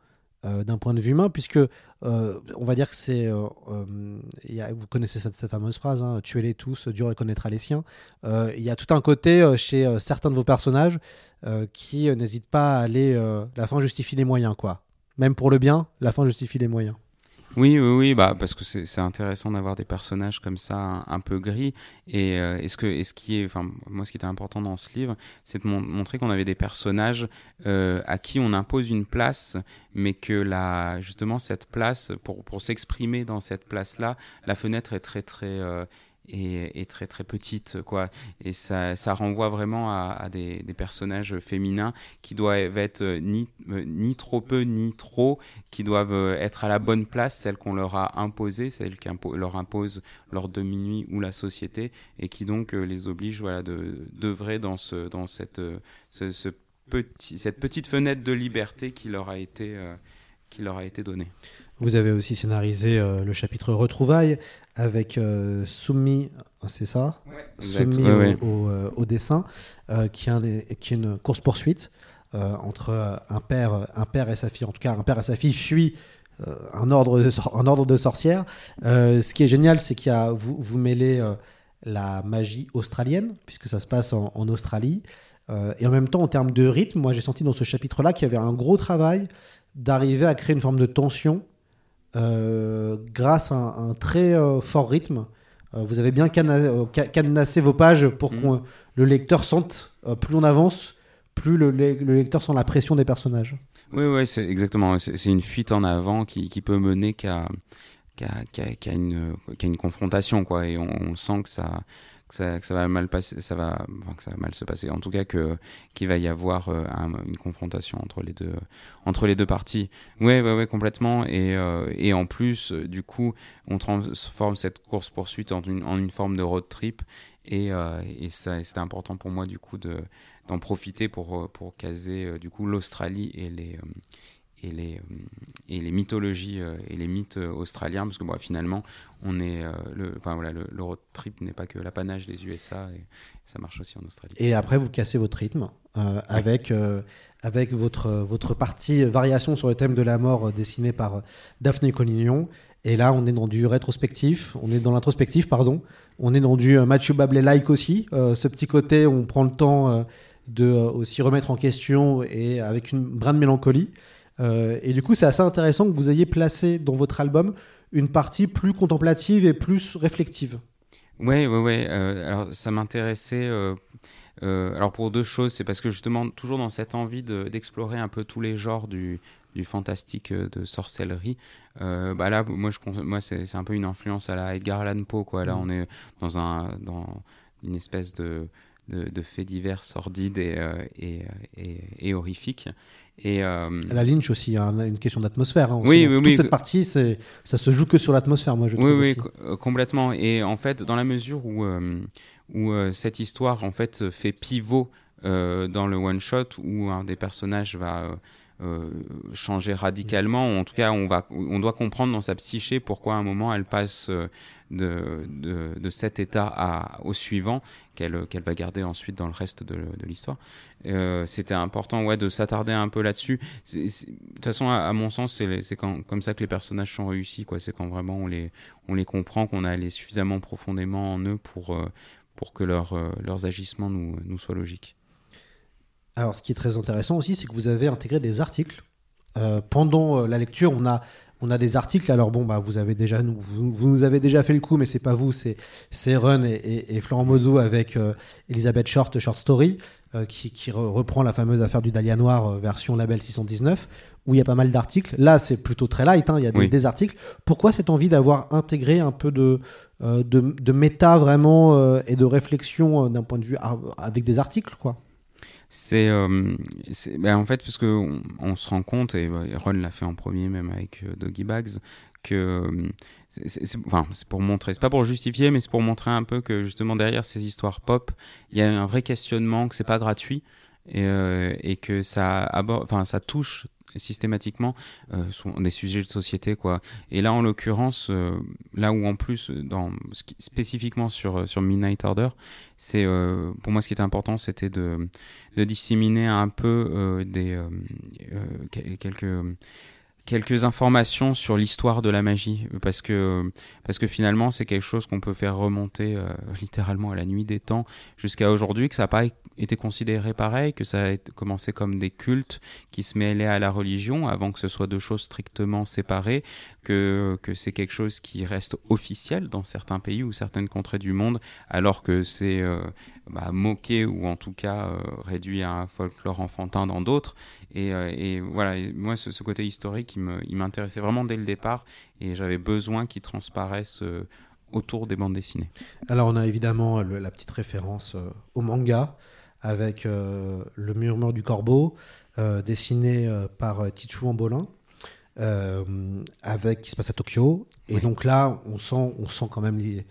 Speaker 1: euh, d'un point de vue humain, puisque euh, on va dire que c'est, vous connaissez cette, fameuse phrase, hein, tuez-les tous, Dieu reconnaîtra les siens. Il y a tout un côté chez certains de vos personnages qui n'hésitent pas à aller, la fin justifie les moyens, quoi. Même pour le bien, la fin justifie les moyens.
Speaker 2: Oui, oui, oui, bah, parce que c'est intéressant d'avoir des personnages comme ça, un, peu gris. Et euh, est-ce que, est-ce qui est, enfin, moi, ce qui était important dans ce livre, c'est de montrer qu'on avait des personnages euh, à qui on impose une place, mais que la, justement, cette place, pour, pour s'exprimer dans cette place-là, la fenêtre est très, très euh, est, très très petite quoi. Et ça, ça renvoie vraiment à, des, personnages féminins qui doivent être euh, ni, euh, ni trop peu ni trop qui doivent euh, être à la bonne place celle qu'on leur a imposée celle qui leur impose l'ordre de minuit ou la société et qui donc les oblige voilà de d'œuvrer dans ce dans cette cette petite fenêtre de liberté qui leur a été qui leur a été donnée
Speaker 1: vous avez aussi scénarisé le chapitre Retrouvailles avec euh, Soumi, c'est ça Soumi euh, au, dessin, euh, qui, est qui, est une course-poursuite entre un père, un père et sa fille. En tout cas, un père et sa fille fuient un, ordre de, un ordre de sorcières. ce qui est génial, c'est qu'il vous, vous mêlez la magie australienne, puisque ça se passe en, en Australie. et en même temps, en termes de rythme, moi j'ai senti dans ce chapitre-là qu'il y avait un gros travail d'arriver à créer une forme de tension euh, grâce à un, très euh, fort rythme. Euh, vous avez bien cadenassé vos pages pour mm. que le lecteur sente, plus on avance, plus le, lecteur sent la pression des personnages.
Speaker 2: Oui, oui, c'est exactement. C'est une fuite en avant qui, peut mener qu'à une, une, confrontation, quoi. Et on sent que ça, que ça, que ça, va mal passer, ça va, enfin, que ça va mal se passer. En tout cas, que qu'il va y avoir euh, une confrontation entre les deux, entre les deux parties. Ouais, ouais, ouais, complètement. Et, euh, et en plus, euh, du coup, on transforme cette course poursuite en une, en une forme de road trip. Et, et ça, c'était important pour moi du coup de d'en profiter pour pour caser du coup l'Australie et les et les, et les mythologies et les mythes australiens, parce que bon, finalement, on est euh, le, enfin voilà, le, road trip n'est pas que l'apanage des USA et ça marche aussi en Australie.
Speaker 1: Et après, vous cassez votre rythme euh, avec euh, avec votre votre partie variation sur le thème de la mort dessinée par Daphné Collignon. Et là, on est dans du rétrospectif, on est dans l'introspectif, pardon. On est dans du Mathieu Bablet-like aussi. ce petit côté, on prend le temps de aussi remettre en question et avec une brin de mélancolie. Et du coup, c'est assez intéressant que vous ayez placé dans votre album une partie plus contemplative et plus réflective.
Speaker 2: Oui, oui, oui. alors, ça m'intéressait. Euh, euh, alors, pour deux choses, c'est parce que justement, toujours dans cette envie d'explorer un peu tous les genres du, du fantastique euh, de sorcellerie. bah là, moi, je, moi c'est un peu une influence à la Edgar Allan Poe. Quoi. Là, mm. on est dans, un, dans une espèce de, de, faits divers sordides et, et, et, et horrifiques. Et
Speaker 1: euh... La Lynch aussi, a une question d'atmosphère. Hein, oui, oui, Toute cette partie, c'est ça se joue que sur l'atmosphère, moi je trouve.
Speaker 2: Oui, oui, euh, complètement. Et en fait, dans la mesure où euh, où euh, cette histoire en fait fait pivot dans le one shot, où un des personnages va changer radicalement, ou en tout cas, on va, on doit comprendre dans sa psyché pourquoi à un moment elle passe de, de, cet état à, au suivant qu'elle qu'elle va garder ensuite dans le reste de, de l'histoire. Euh, c'était important ouais, de s'attarder un peu là-dessus. De toute façon, à, mon sens, c'est comme ça que les personnages sont réussis. C'est quand vraiment on les, on les comprend, qu'on a allé suffisamment profondément en eux pour, euh, pour que leur, euh, leurs agissements nous, nous soient logiques.
Speaker 1: Alors, ce qui est très intéressant aussi, c'est que vous avez intégré des articles. Euh, pendant euh, la lecture, on a, on a des articles. Alors bon, bah, vous avez déjà, nous, vous, vous nous avez déjà fait le coup, mais c'est pas vous, c'est Run et, et, et Florent Mozou avec euh, Elisabeth Short, Short Story, euh, qui, qui re- reprend la fameuse affaire du Dahlia Noir version label 619, où il y a pas mal d'articles. Là, c'est plutôt très light. hein, il y a des,
Speaker 2: Oui.
Speaker 1: des articles. Pourquoi cette envie d'avoir intégré un peu de de, de méta vraiment et de réflexion d'un point de vue ar- avec des articles, quoi?
Speaker 2: C'est euh, ben, en fait parce que on, se rend compte et Ron l'a fait en premier même avec euh, Doggy Bags que euh, c'est- enfin pour montrer c'est pas pour justifier mais c'est pour montrer un peu que justement derrière ces histoires pop il y a un vrai questionnement que c'est pas gratuit et, euh, et que ça enfin ça touche systématiquement euh, sont des sujets de société quoi. Et là en l'occurrence euh, là où en plus dans spécifiquement sur sur Midnight Order c'est euh, pour moi ce qui était important c'était de de disséminer un peu euh, des euh, euh, quel- quelques quelques informations sur l'histoire de la magie parce que parce que finalement c'est quelque chose qu'on peut faire remonter euh, littéralement à la nuit des temps jusqu'à aujourd'hui que ça n'a pas été considéré pareil que ça a commencé comme des cultes qui se mêlaient à la religion avant que ce soit deux choses strictement séparées que que c'est quelque chose qui reste officiel dans certains pays ou certaines contrées du monde alors que c'est euh, bah, moqué ou en tout cas euh, réduit à un folklore enfantin dans d'autres. Et, euh, et voilà, et moi, ce, ce côté historique, il m'intéressait vraiment dès le départ et j'avais besoin qu'il transparaisse euh, autour des bandes dessinées.
Speaker 1: Alors, on a évidemment le- la petite référence euh, au manga avec euh, le murmure du corbeau, euh, dessiné par Tichu Ambolin, avec qui se passe à Tokyo. Et
Speaker 2: Oui.
Speaker 1: donc là, on sent, on sent quand même les-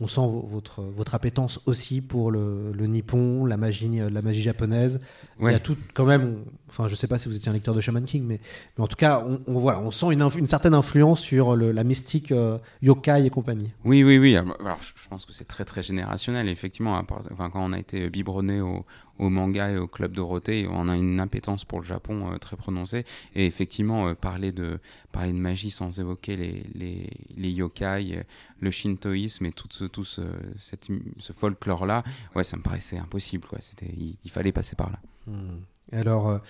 Speaker 1: on sent vo- votre, votre appétence aussi pour le, le nippon, la magie, la magie japonaise. Il y a tout quand même. Enfin, je sais pas si vous étiez un lecteur de Shaman King, mais, mais en tout cas, on, on- voilà, on sent une, certaine influence sur le- la mystique euh, yokai et compagnie.
Speaker 2: Oui, oui, oui. Alors, je pense que c'est très, très générationnel. Effectivement, enfin, quand on a été biberonné au, au manga et au club Dorothée, on a une impétence pour le Japon euh, très prononcée. Et effectivement, euh, parler, de, parler de magie sans évoquer les, les, yokai, euh, le shintoïsme et tout ce, tout ce, folklore-là, ouais, ça me paraissait impossible. Quoi. Il, fallait passer par là.
Speaker 1: Hmm. Alors,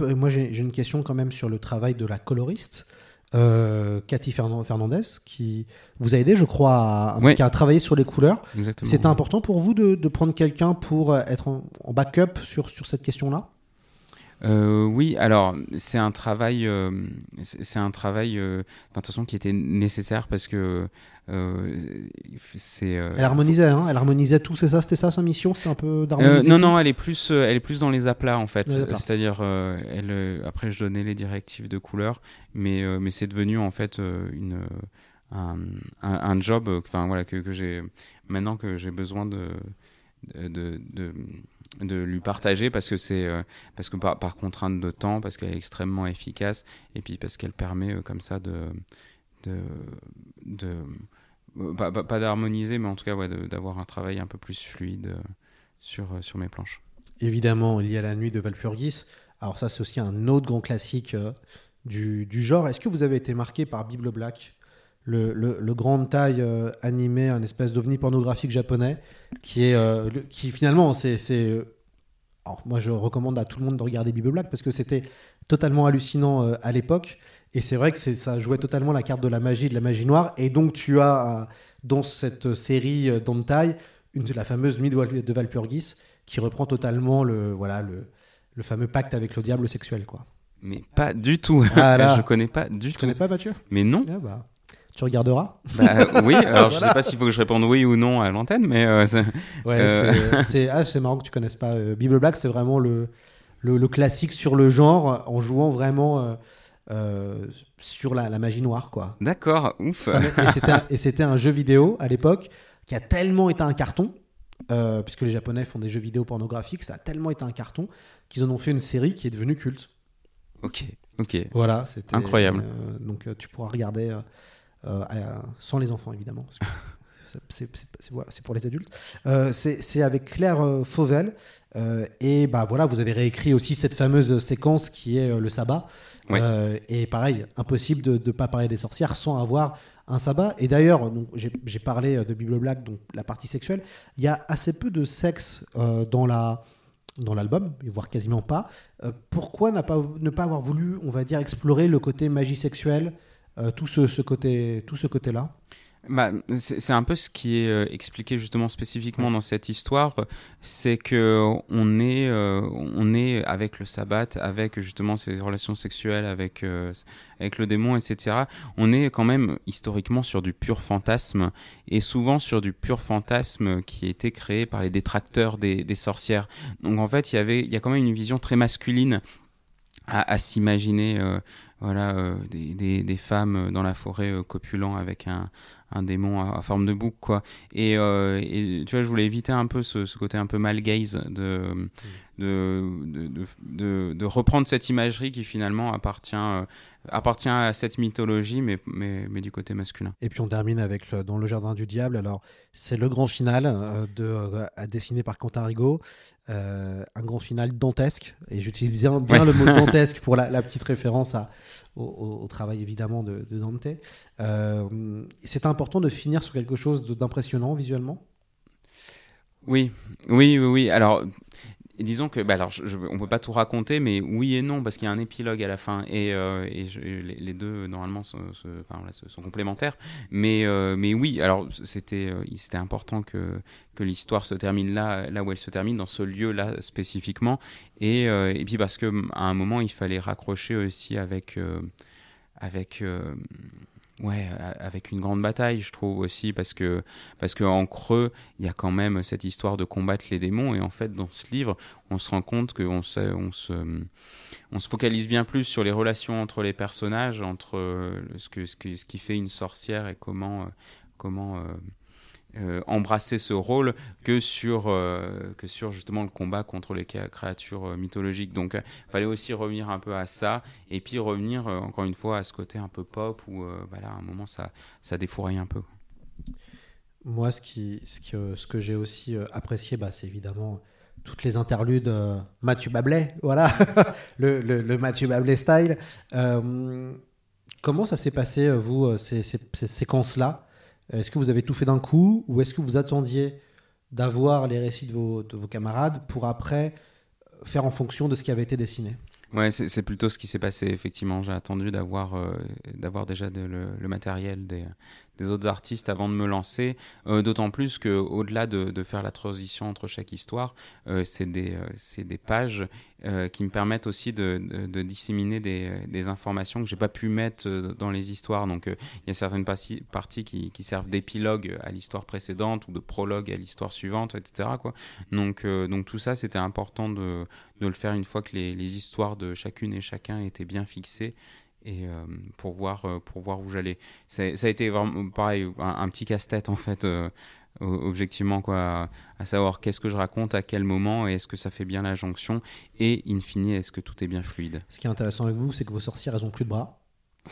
Speaker 1: moi j'ai une question quand même sur le travail de la coloriste, euh, Cathy Fernan- Fernandez, qui vous a aidé, je crois, à,
Speaker 2: Ouais.
Speaker 1: qui a travaillé sur les couleurs. C'était important pour vous de, de prendre quelqu'un pour être en, en backup sur, sur cette question-là?
Speaker 2: Euh, oui, alors c'est un travail, euh, c'est un travail euh, façon qui était nécessaire parce que euh, c'est. euh,
Speaker 1: Elle harmonisait, hein, elle harmonisait tout, c'est ça C'était ça sa mission C'était un peu d'harmoniser
Speaker 2: non, non, elle est plus, elle est plus dans les aplats en fait. C'est-à-dire, elle, après je donnais les directives de couleur, mais mais c'est devenu en fait une un, un, un job, enfin voilà que, que j'ai maintenant que j'ai besoin de de, de, de lui partager parce que c'est euh, parce que par, contrainte de temps parce qu'elle est extrêmement efficace et puis parce qu'elle permet euh, comme ça de de, de euh, pas, pas- pas d'harmoniser mais en tout cas ouais, de- d'avoir un travail un peu plus fluide sur sur mes planches
Speaker 1: Évidemment, il y a la nuit de Valpurgis. Alors ça, c'est aussi un autre grand classique du, du genre. Est-ce que vous avez été marqué par Bible Black? Le, le, le grand taille euh, animé, un espèce d'ovni pornographique japonais, qui est, euh, le- qui finalement, c'est, euh, alors moi, je recommande à tout le monde de regarder Bible Black parce que c'était totalement hallucinant à l'époque. Et c'est vrai que ça jouait totalement la carte de la magie, de la magie noire. Et donc, tu as dans cette série Dantai la fameuse nuit de, Val- de Valpurgis qui reprend totalement le, voilà, le, le fameux pacte avec le diable sexuel. Quoi.
Speaker 2: mais pas du tout
Speaker 1: Ah là.
Speaker 2: je connais pas du
Speaker 1: Tu
Speaker 2: tout
Speaker 1: connais pas Mathieu?
Speaker 2: Mais non
Speaker 1: Ah bah, Tu regarderas
Speaker 2: Bah, oui alors je
Speaker 1: Voilà.
Speaker 2: sais pas s'il faut que je réponde oui ou non à l'antenne mais euh, c'est-
Speaker 1: Ouais,
Speaker 2: Euh.
Speaker 1: ah, c'est marrant que tu connaisses pas. Euh, Bible Black, c'est vraiment le, le, le classique sur le genre euh, en jouant vraiment euh, euh, sur la, la magie noire. quoi.
Speaker 2: d'accord ouf
Speaker 1: Ça et c'était un- un jeu vidéo à l'époque qui a tellement été un carton, euh, puisque les Japonais font des jeux vidéo pornographiques, ça a tellement été un carton qu'ils en ont fait une série qui est devenue culte.
Speaker 2: ok ok
Speaker 1: Voilà, c'était
Speaker 2: Incroyable.
Speaker 1: euh, donc euh, tu pourras regarder euh, euh, à- sans les enfants évidemment. c'est- pour les adultes. Euh, c'est avec Claire euh, Fauvel euh, et bah voilà, vous avez réécrit aussi cette fameuse séquence qui est euh, le sabbat. Euh, et pareil, impossible de ne pas parler des sorcières sans avoir un sabbat. Et d'ailleurs, j'ai parlé euh, de Bible Black, donc la partie sexuelle. Il y a assez peu de sexe euh, dans la dans l'album, voire quasiment pas. Euh, pourquoi n'a pas, ne pas avoir voulu, on va dire, explorer le côté magie sexuelle, euh, tout ce, ce côté, tout ce côté-là
Speaker 2: bah, c'est un peu ce qui est euh, expliqué justement spécifiquement dans cette histoire, c'est que on est, euh, on est avec le sabbat, avec justement ces relations sexuelles, avec euh, avec le démon, etc. On est quand même historiquement sur du pur fantasme et souvent sur du pur fantasme qui a été créé par les détracteurs des, des sorcières. Donc en fait, il y avait, il y a quand même une vision très masculine à, à s'imaginer voilà euh, des, des, des, femmes dans la forêt euh, copulant avec un, un démon à, forme de bouc quoi et, euh, et, tu vois je voulais éviter un peu ce, ce côté un peu mal gaze de de, de, de, de, reprendre cette imagerie qui finalement appartient appartient à cette mythologie, mais, mais, mais, du côté masculin.
Speaker 1: Et puis on termine avec le, dans Le Jardin du Diable. Alors, c'est le grand final euh, de, euh, dessiné par Quentin Rigaud. Euh, un grand final dantesque. Et j'utilise bien, bien ouais. le mot dantesque pour la, la petite référence à, au, au, travail évidemment de, de Dante. Euh, c'est important de finir sur quelque chose d'impressionnant visuellement?
Speaker 2: Oui, oui, oui, oui. Alors, disons que, bah alors, je, je, on peut pas tout raconter, mais oui et non, parce qu'il y a un épilogue à la fin, et, euh, les, deux normalement sont, complémentaires. Mais, euh, mais oui, alors c'était, euh, c'était important que que l'histoire se termine là, là où elle se termine, dans ce lieu-là spécifiquement, et, et puis parce que à un moment il fallait raccrocher aussi avec avec Ouais, avec une grande bataille, je trouve aussi, parce que, parce que en creux, il y a quand même cette histoire de combattre les démons, et en fait, dans ce livre, on se rend compte qu'on se, on se, on se focalise bien plus sur les relations entre les personnages, entre ce, que, ce, que, ce qui fait une sorcière et comment, comment euh, embrasser ce rôle que sur, euh, que sur justement le combat contre les créatures euh, mythologiques. Donc il fallait aussi revenir un peu à ça et puis revenir encore une fois à ce côté un peu pop où voilà, à un moment ça, ça défouraille un peu.
Speaker 1: Moi, ce, qui, ce, qui, ce que j'ai aussi apprécié, bah, c'est évidemment toutes les interludes Mathieu Bablet, voilà, le, le, le, Mathieu Bablet style. Comment ça s'est passé, vous, ces, ces, ces séquences-là? Est-ce que vous avez tout fait d'un coup ou est-ce que vous attendiez d'avoir les récits de vos, de vos, camarades pour après faire en fonction de ce qui avait été dessiné?
Speaker 2: Ouais, c'est plutôt ce qui s'est passé, effectivement. J'ai attendu d'avoir euh, déjà le, le, matériel des, des autres artistes avant de me lancer, euh, d'autant plus que au-delà de, faire la transition entre chaque histoire, euh, c'est des, euh, des pages euh, qui me permettent aussi de, de, disséminer des, informations que j'ai pas pu mettre dans les histoires. Donc il y a certaines parties, qui, servent d'épilogue à l'histoire précédente ou de prologue à l'histoire suivante, etc. Donc, donc tout ça, c'était important de, le faire une fois que les histoires de chacune et chacun étaient bien fixées et euh, pour voir euh, pour voir où j'allais ça a été vraiment pareil un, un petit casse-tête en fait euh, objectivement quoi à, à savoir qu'est-ce que je raconte à quel moment et est-ce que ça fait bien la jonction et in fine est-ce que tout est bien fluide
Speaker 1: ce qui est intéressant avec vous c'est que vos sorcières elles ont plus de bras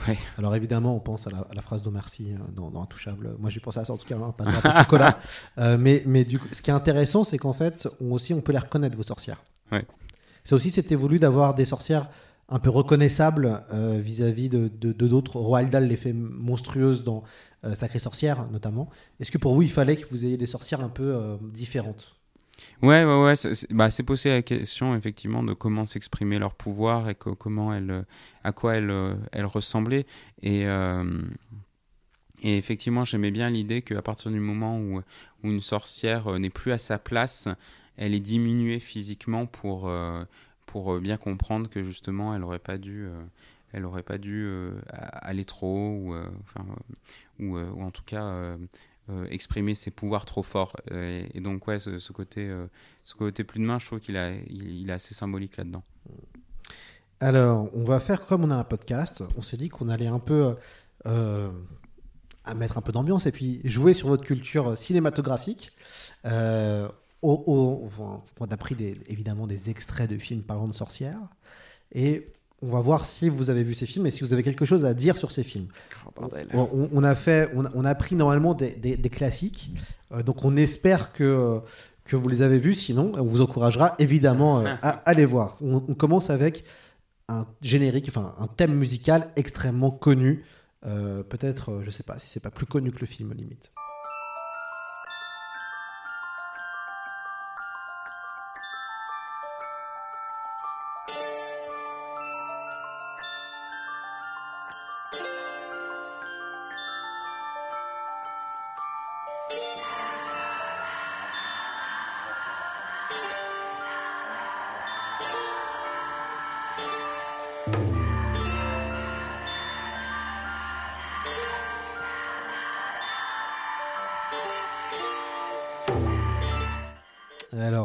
Speaker 2: Ouais.
Speaker 1: Alors évidemment, on pense à la, à la phrase d'Omar Sy dans, dans Intouchable. Moi, j'ai pensé à ça en tout cas, hein, pas de chocolat. euh, mais mais du coup, ce qui est intéressant, c'est qu'en fait, on aussi, on peut les reconnaître vos sorcières.
Speaker 2: Ouais.
Speaker 1: C'est aussi, c'était voulu d'avoir des sorcières un peu reconnaissable euh, vis-à-vis de d'autres. Roald Dahl les fait monstrueuses dans euh, Sacrée Sorcière, notamment. Est-ce que pour vous, il fallait que vous ayez des sorcières un peu euh, différentes?
Speaker 2: Ouais, ouais, ouais. C'est bah, posé la question, effectivement, de comment s'exprimer leur pouvoir et comment elles, à quoi elles, elles ressemblaient. Et. Et effectivement, j'aimais bien l'idée qu'à partir du moment où, où une sorcière n'est plus à sa place, elle est diminuée physiquement pour, euh, pour bien comprendre que justement elle n'aurait pas dû, euh, elle aurait pas dû euh, aller trop ou, euh, ou, en tout cas exprimer ses pouvoirs trop forts. Et, donc ouais, ce, côté, ce côté plus de main, je trouve qu'il il, il est assez symbolique là-dedans.
Speaker 1: Alors, on va faire comme on a un podcast. On s'est dit qu'on allait un peu euh, à mettre un peu d'ambiance et puis jouer sur votre culture cinématographique. Euh, au, au, on a pris des, évidemment des extraits de films parlant de sorcières et on va voir si vous avez vu ces films et si vous avez quelque chose à dire sur ces films.
Speaker 2: Oh,
Speaker 1: on, on, a fait, on a, on a pris normalement des, des, des classiques, euh, donc on espère que que vous les avez vus. Sinon, on vous encouragera évidemment euh, à, à les voir. On, on, commence avec un générique, enfin un thème musical extrêmement connu. Euh, Peut-être, je sais pas si c'est pas plus connu que le film limite.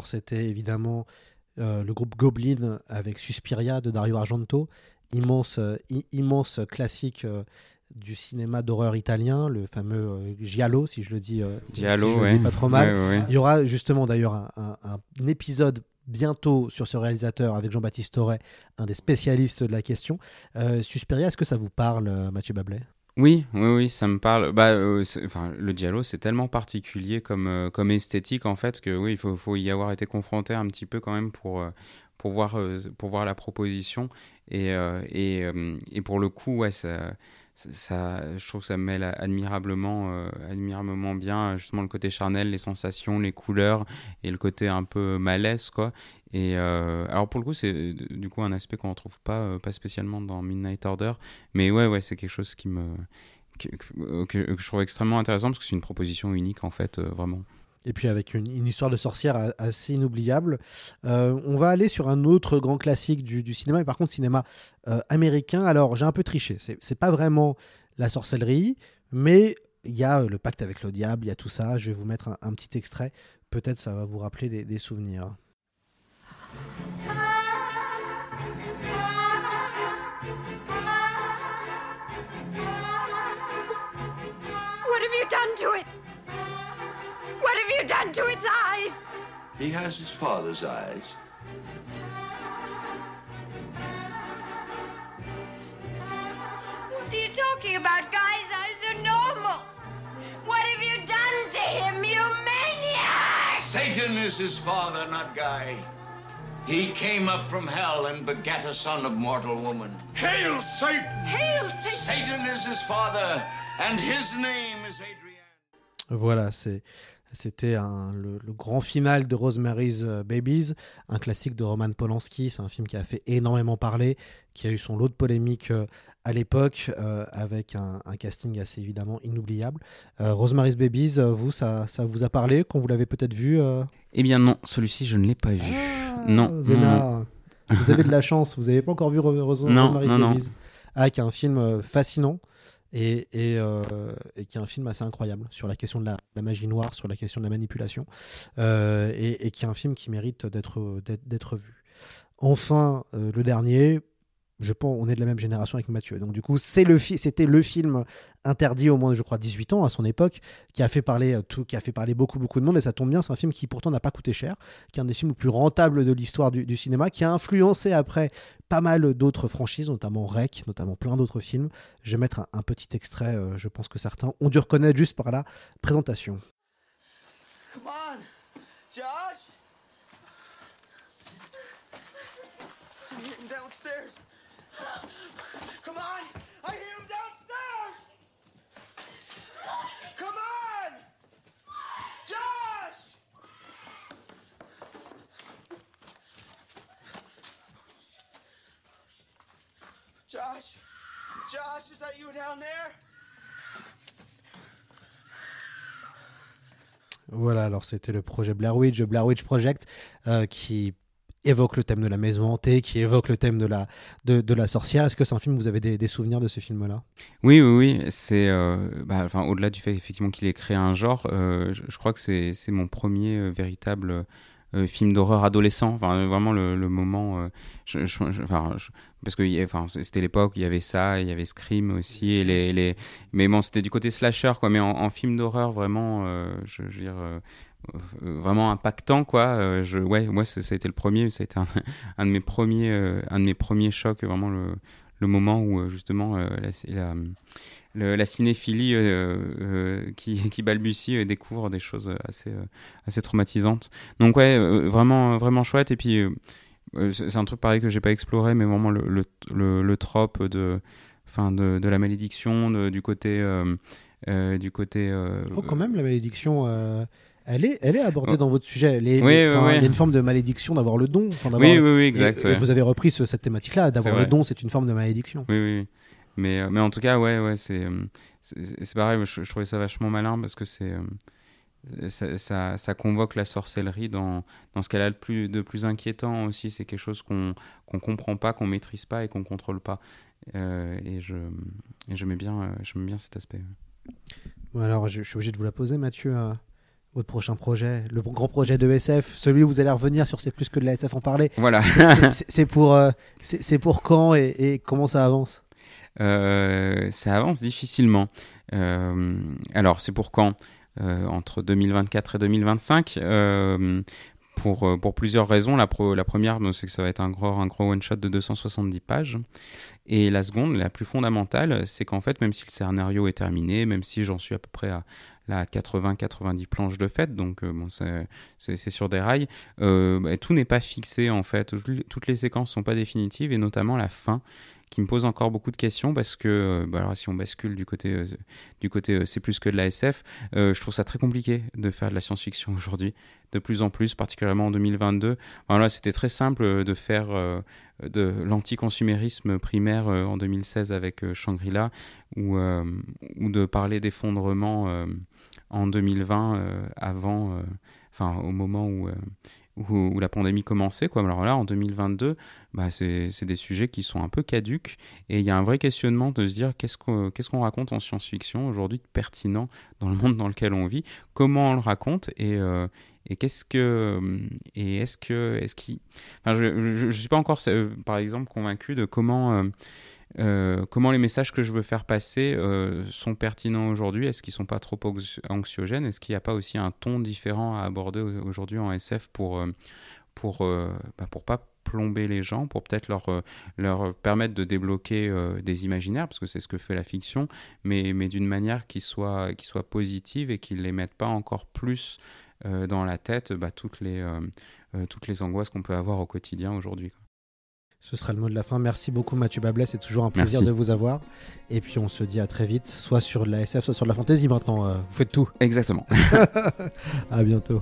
Speaker 1: C'était évidemment euh, le groupe Goblin avec Suspiria de Dario Argento, immense, euh, immense classique euh, du cinéma d'horreur italien, le fameux Giallo, si je le dis,
Speaker 2: Giallo,
Speaker 1: si je le
Speaker 2: ouais.
Speaker 1: dis pas trop mal.
Speaker 2: Ouais, ouais, ouais.
Speaker 1: Il y aura justement d'ailleurs un, un- un épisode bientôt sur ce réalisateur avec Jean-Baptiste Torret, un des spécialistes de la question. Suspiria, est-ce que ça vous parle, Mathieu Bablet?
Speaker 2: Oui, oui, oui, ça me parle. Bah, euh, enfin, le giallo, c'est tellement particulier comme, euh, comme esthétique en fait que oui, il faut, faut y avoir été confronté un petit peu quand même pour, euh, pour, voir, pour voir la proposition. Et, et, et pour le coup, ouais, ça, je trouve que ça mêle admirablement, euh, admirablement bien justement le côté charnel, les sensations, les couleurs et le côté un peu malaise, quoi. Et euh, alors pour le coup, c'est du coup un aspect qu'on ne retrouve pas, euh, pas spécialement dans Midnight Order, mais ouais, ouais, c'est quelque chose qui me que, je trouve extrêmement intéressant parce que c'est une proposition unique en fait, vraiment.
Speaker 1: Et puis avec une, histoire de sorcière assez inoubliable. Euh, on va aller sur un autre grand classique du, cinéma, mais par contre cinéma euh, américain. Alors j'ai un peu triché, c'est pas vraiment la sorcellerie, mais il y a euh, le pacte avec le diable, il y a tout ça. Je vais vous mettre un, petit extrait, peut-être ça va vous rappeler des, souvenirs.
Speaker 3: What have you done to? What have you done to its eyes?
Speaker 4: He has his father's eyes.
Speaker 3: What are you talking about? Guy's eyes are normal. What have you done to him, you maniac?
Speaker 4: Satan is his father, not Guy. He came up from hell and begat a son of mortal woman. Hail Satan!
Speaker 3: Hail Satan!
Speaker 4: Satan is his father, and his name is Adrian.
Speaker 1: Voilà, c'est c'était le, le grand final de Rosemary's euh, Babies, un classique de Roman Polanski. C'est un film qui a fait énormément parler, qui a eu son lot de polémiques euh, à l'époque, euh, avec un, un casting assez évidemment inoubliable. Euh, Rosemary's Babies, vous, ça, ça vous a parlé quand vous l'avez peut-être vu euh
Speaker 2: Eh bien non, celui-ci je ne l'ai pas vu. non, non,
Speaker 1: Vénard, vous avez de la chance, vous n'avez pas encore vu Ro- Ros-
Speaker 2: Non,
Speaker 1: Rosemary's
Speaker 2: non, non.
Speaker 1: Babies. Ah, qui est un film fascinant euh, et qui est un film assez incroyable sur la question de la, magie noire, sur la question de la manipulation, euh, et, qui est un film qui mérite d'être vu. Enfin, euh, le dernier, je pense, on est de la même génération avec Mathieu. Donc du coup, c'est le c'était le film interdit au moins, je crois, 18 ans à son époque, qui a fait parler euh, tout, qui a fait parler beaucoup beaucoup de monde. Et ça tombe bien, c'est un film qui pourtant n'a pas coûté cher, qui est un des films les plus rentables de l'histoire du, cinéma, qui a influencé après pas mal d'autres franchises, notamment Rec, notamment plein d'autres films. Je vais mettre un, petit extrait. euh, je pense que certains ont dû reconnaître juste par la présentation.
Speaker 5: Josh. Come on, I hear him downstairs. Come on, Josh. Josh, Josh, is that you down there?
Speaker 1: Voilà, alors c'était le projet Blair Witch, le Blair Witch Project, euh, qui évoque le thème de la maison hantée, qui évoque le thème de la, de, de la sorcière. Est-ce que c'est un film, vous avez des, des souvenirs de ce film-là?
Speaker 2: Oui, oui, oui. C'est, euh, bah, enfin, au-delà du fait effectivement qu'il ait créé un genre, euh, je, je crois que c'est, c'est mon premier euh, véritable euh, film d'horreur adolescent. Enfin, vraiment le, moment. euh, enfin, parce que c'était l'époque il y avait ça, il y avait Scream aussi, et les, les... mais bon, c'était du côté slasher, quoi. Mais en, en film d'horreur, vraiment, euh, je, veux dire. euh, euh, vraiment impactant quoi Euh, je ouais moi été le premier été un, un de euh, un de mes premiers chocs vraiment le, le moment où euh, justement euh, la, la, cinéphilie euh, qui, qui balbutie découvre des choses assez, assez traumatisantes. Donc ouais, vraiment, vraiment chouette. Et puis, c'est un truc pareil que j'ai pas exploré, mais vraiment le, le, trope de, enfin de, de la malédiction, du côté... euh, du côté
Speaker 1: Oh, quand même, la malédiction, elle, est, elle est abordée
Speaker 2: Oh.
Speaker 1: dans votre sujet. Elle est-
Speaker 2: Oui, oui,
Speaker 1: enfin,
Speaker 2: oui.
Speaker 1: Il y a une forme de malédiction d'avoir le don.
Speaker 2: Oui, oui, oui, exact,
Speaker 1: Et, et
Speaker 2: ouais.
Speaker 1: vous avez repris ce- cette thématique-là, d'avoir le don, c'est une forme de malédiction.
Speaker 2: Oui, oui. Mais, euh, mais en tout cas, ouais, ouais, c'est, euh, c'est, pareil, je, je trouvais ça vachement malin parce que c'est, euh, ça, ça, ça convoque la sorcellerie dans, dans ce qu'elle a de plus, de plus inquiétant aussi. C'est quelque chose qu'on qu'on comprend pas, qu'on maîtrise pas et qu'on contrôle pas. Euh, et je, et mets bien, bien cet aspect.
Speaker 1: Bon, alors, je, je suis obligé de vous la poser, Mathieu. Votre prochain projet, le grand projet de SF, celui où vous allez revenir sur C'est plus que de la SF en parler.
Speaker 2: Voilà.
Speaker 1: C'est- pour, euh, c'est pour quand et, et comment ça avance?
Speaker 2: Euh, ça avance difficilement. Euh, alors, c'est pour quand? Entre 2024 et 2025 euh, pour, pour plusieurs raisons. La, pro- la première, c'est que ça va être un gros, un gros one-shot de 270 pages. Et la seconde, la plus fondamentale, c'est qu'en fait, même si le scénario est terminé, même si j'en suis à peu près à la 80-90 planches de fait, donc euh, bon, c'est sur des rails, euh, bah, tout n'est pas fixé en fait. Toutes les séquences sont pas définitives et notamment la fin qui me pose encore beaucoup de questions parce que euh, bah, alors, si on bascule du côté euh, du côté euh, c'est plus que de la SF, je trouve ça très compliqué de faire de la science-fiction aujourd'hui, de plus en plus, particulièrement en 2022. Voilà, c'était très simple de faire de l'anticonsumérisme primaire en 2016 avec Shangri-La ou, ou de parler d'effondrement en 2020 euh, avant, enfin au moment où, euh, où, où la pandémie commençait. Quoi. Alors là, en 2022, bah, c'est des sujets qui sont un peu caduques et il y a un vrai questionnement de se dire qu'est-ce qu'on qu'est-ce qu'on raconte en science-fiction aujourd'hui de pertinent dans le monde dans lequel on vit, comment on le raconte et, euh, et qu'est-ce que et est-ce que est-ce qui enfin je, je suis pas encore euh, par exemple convaincu de comment euh, euh, comment les messages que je veux faire passer euh, sont pertinents aujourd'hui? Est-ce qu'ils sont pas trop anxi- anxiogènes? Est-ce qu'il n'y a pas aussi un ton différent à aborder au- aujourd'hui en SF pour euh, pour bah, pour pas plomber les gens, pour peut-être leur leur permettre de débloquer des imaginaires? Parce que c'est ce que fait la fiction, mais mais d'une manière qui soit qui soit positive et qui les mette pas encore plus dans la tête bah, toutes les toutes les angoisses qu'on peut avoir au quotidien aujourd'hui.
Speaker 1: Ce sera le mot de la fin. Merci beaucoup Mathieu Bablet, c'est toujours un plaisir
Speaker 2: Merci.
Speaker 1: de vous avoir. Et puis on se dit à très vite, soit sur de la SF, soit sur de la fantasy maintenant. euh, vous faites tout.
Speaker 2: Exactement.
Speaker 1: à bientôt.